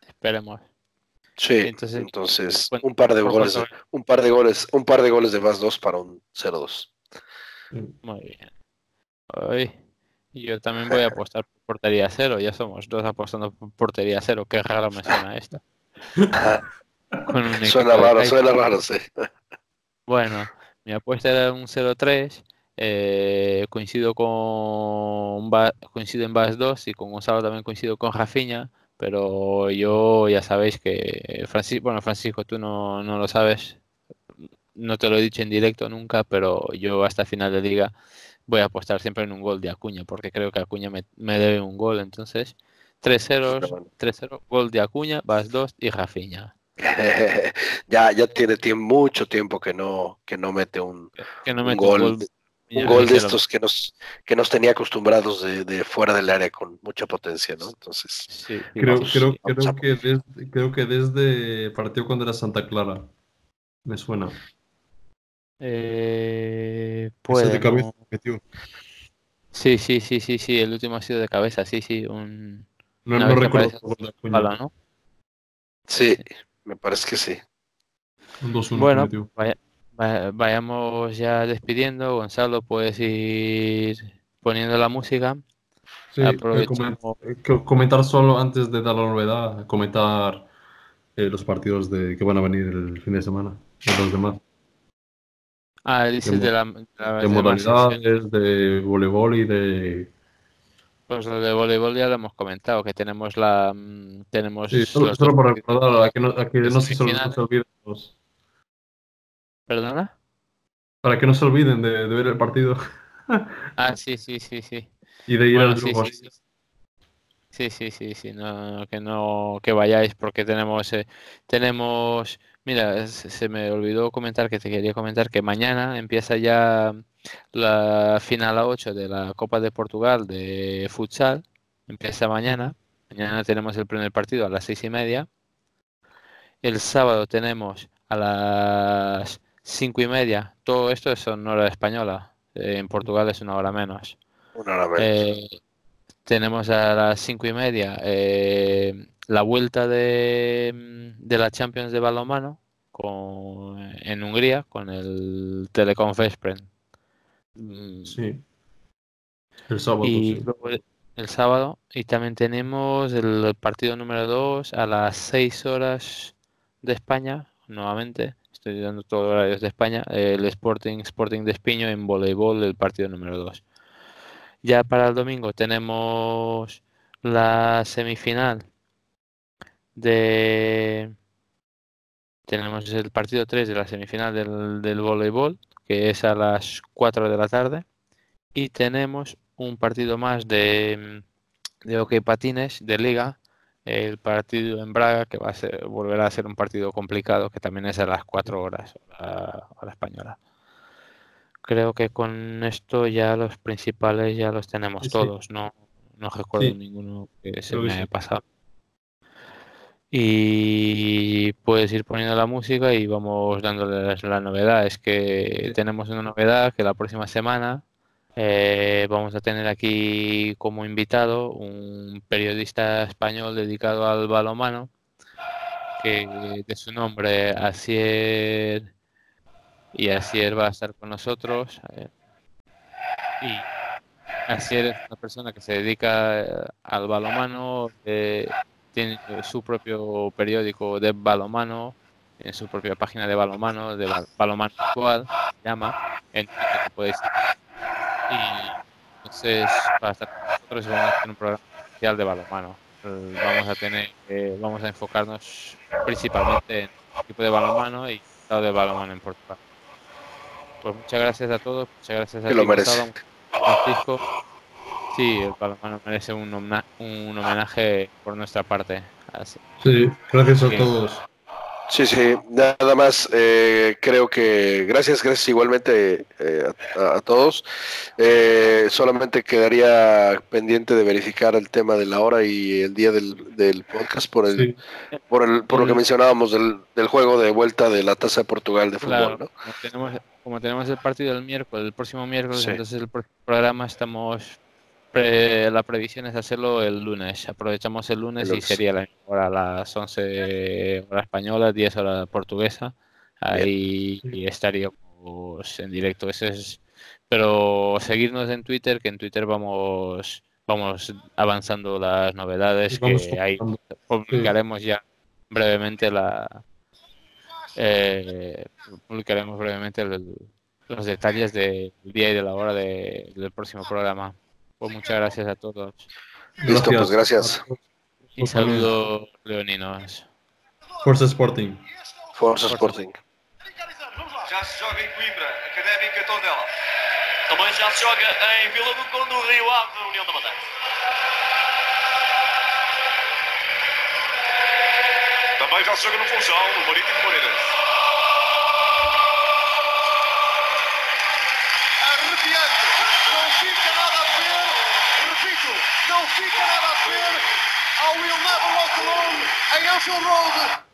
esperemos. Sí, entonces, un par de goles, un par de goles, un par de goles de Bas Dost para un 0-2. Muy bien. Hoy yo también voy a apostar por portería cero. Ya somos dos apostando por portería cero. Qué raro me suena esta. suena raro, suena raro, sí. Bueno, mi apuesta era un 0-3. Eh, coincido con coincido en Bas 2 y con Gonzalo también coincido con Rafiña, pero yo ya sabéis que Francisco, bueno Francisco tú no, no, lo sabes, no te lo he dicho en directo nunca, pero yo hasta final de liga voy a apostar siempre en un gol de Acuña, porque creo que Acuña me, debe un gol, entonces 3-0, 3-0, gol de Acuña, Bas 2 y Rafiña. ya, ya tiene mucho tiempo que no, que no mete un, gol, un gol, de estos que nos, que nos tenía acostumbrados de, fuera del área con mucha potencia, ¿no? Entonces, creo, creo, creo, que desde, creo que desde partió cuando era Santa Clara. Me suena. Eh, pues, de cabeza Sí, sí, sí, sí, sí, el último ha sido de cabeza, sí, sí, un... No, no recuerdo. ¿no? Sí, me parece que sí. bueno, vayamos ya despidiendo. Gonzalo, puedes ir poniendo la música. Sí, eh, eh, comentar solo antes de dar la novedad, comentar eh, los partidos de que van a venir el fin de semana, los demás. Ah, dices de, la, de, modalidades, de voleibol y de pues lo de voleibol ya lo hemos comentado, que tenemos la. Mm, tenemos sí, solo, por recordar, a que no, a que no se, olviden los... ¿Perdona? Para que no se olviden de, ver el partido. ah, sí, sí, sí, sí. Y de ir al grupo. Sí, sí, sí. Sí, sí, sí, no, que no que vayáis porque tenemos eh, tenemos mira se me olvidó comentar que te quería comentar que mañana empieza ya la final a 8 de la Copa de Portugal de futsal empieza mañana. Mañana tenemos el primer partido a las seis y media. El sábado tenemos a las cinco y media. Todo esto es en hora española. en Portugal es una hora menos. Una hora menos. Eh, tenemos a las cinco y media eh, la vuelta de, de la Champions de balonmano con, en Hungría con el Telecom Veszprem Mm. Sí. El sábado. Y el, sábado. Y también tenemos el partido número 2 a las 6 horas de España, nuevamente. Estoy dando todos los horarios de España. El Sporting, Sporting de Espiño en voleibol, el partido número 2. Ya para el domingo tenemos la semifinal de tenemos el partido 3 de la semifinal del, del voleibol que es a las 4 de la tarde. Y tenemos un partido más de, de hockey patines de liga, el partido en Braga, que va a ser, volverá a ser un partido complicado, que también es a las 4 horas, a la española. creo que con esto ya los principales ya los tenemos todos, no, no recuerdo ninguno que se me haya pasado. Y puedes ir poniendo la música y vamos dándoles la novedad. Es que tenemos una novedad que la próxima semana eh, vamos a tener aquí como invitado un periodista español dedicado al balomano, que de su nombre Asier y Asier va a estar con nosotros. Eh, y Asier es una persona que se dedica eh, al balomano, tiene su propio periódico de balomano, en su propia página de balomano, de balomano actual, se llama, en que podéis y entonces para estar con nosotros vamos a hacer un programa especial de balonmano. Eh, vamos a tener, eh, vamos a enfocarnos principalmente en el tipo de balonmano y el estado de balonmano en Portugal. Pues muchas gracias a todos, muchas gracias a ti, Francisco. Sí, el balonmano merece un, un homenaje por nuestra parte. Sí, gracias a todos. Sí, sí, nada más eh, creo que gracias, gracias igualmente eh, a, todos. Eh, solamente quedaría pendiente de verificar el tema de la hora y el día del, del podcast por el, por el, por lo que mencionábamos del, del, juego de vuelta de la Taza de Portugal de fútbol, ¿no? Como tenemos, como tenemos el partido el miércoles, el próximo miércoles, entonces el programa estamos la previsión es hacerlo el lunes. Aprovechamos el lunes, y sería la hora a las 11 hora española, 10 hora portuguesa. Ahí estaríamos en directo. Eso es. Pero seguirnos en Twitter, que en Twitter vamos vamos avanzando las novedades que ahí publicaremos ya brevemente la eh, publicaremos brevemente los detalles del día y de la hora del próximo programa. Pues muchas gracias a todos. Listo, pues gracias. Y saludos leoninos. Força Sporting. Força Sporting. Já se joga em Coimbra, Académica Tondela. Também já se joga em Vila do Conde, Rio Ave, União da Madeira. Também já se joga no Funchal, no Marítimo Moreirense. Não fica nada a ver ao Will Never Walk Alone em Anfield Road.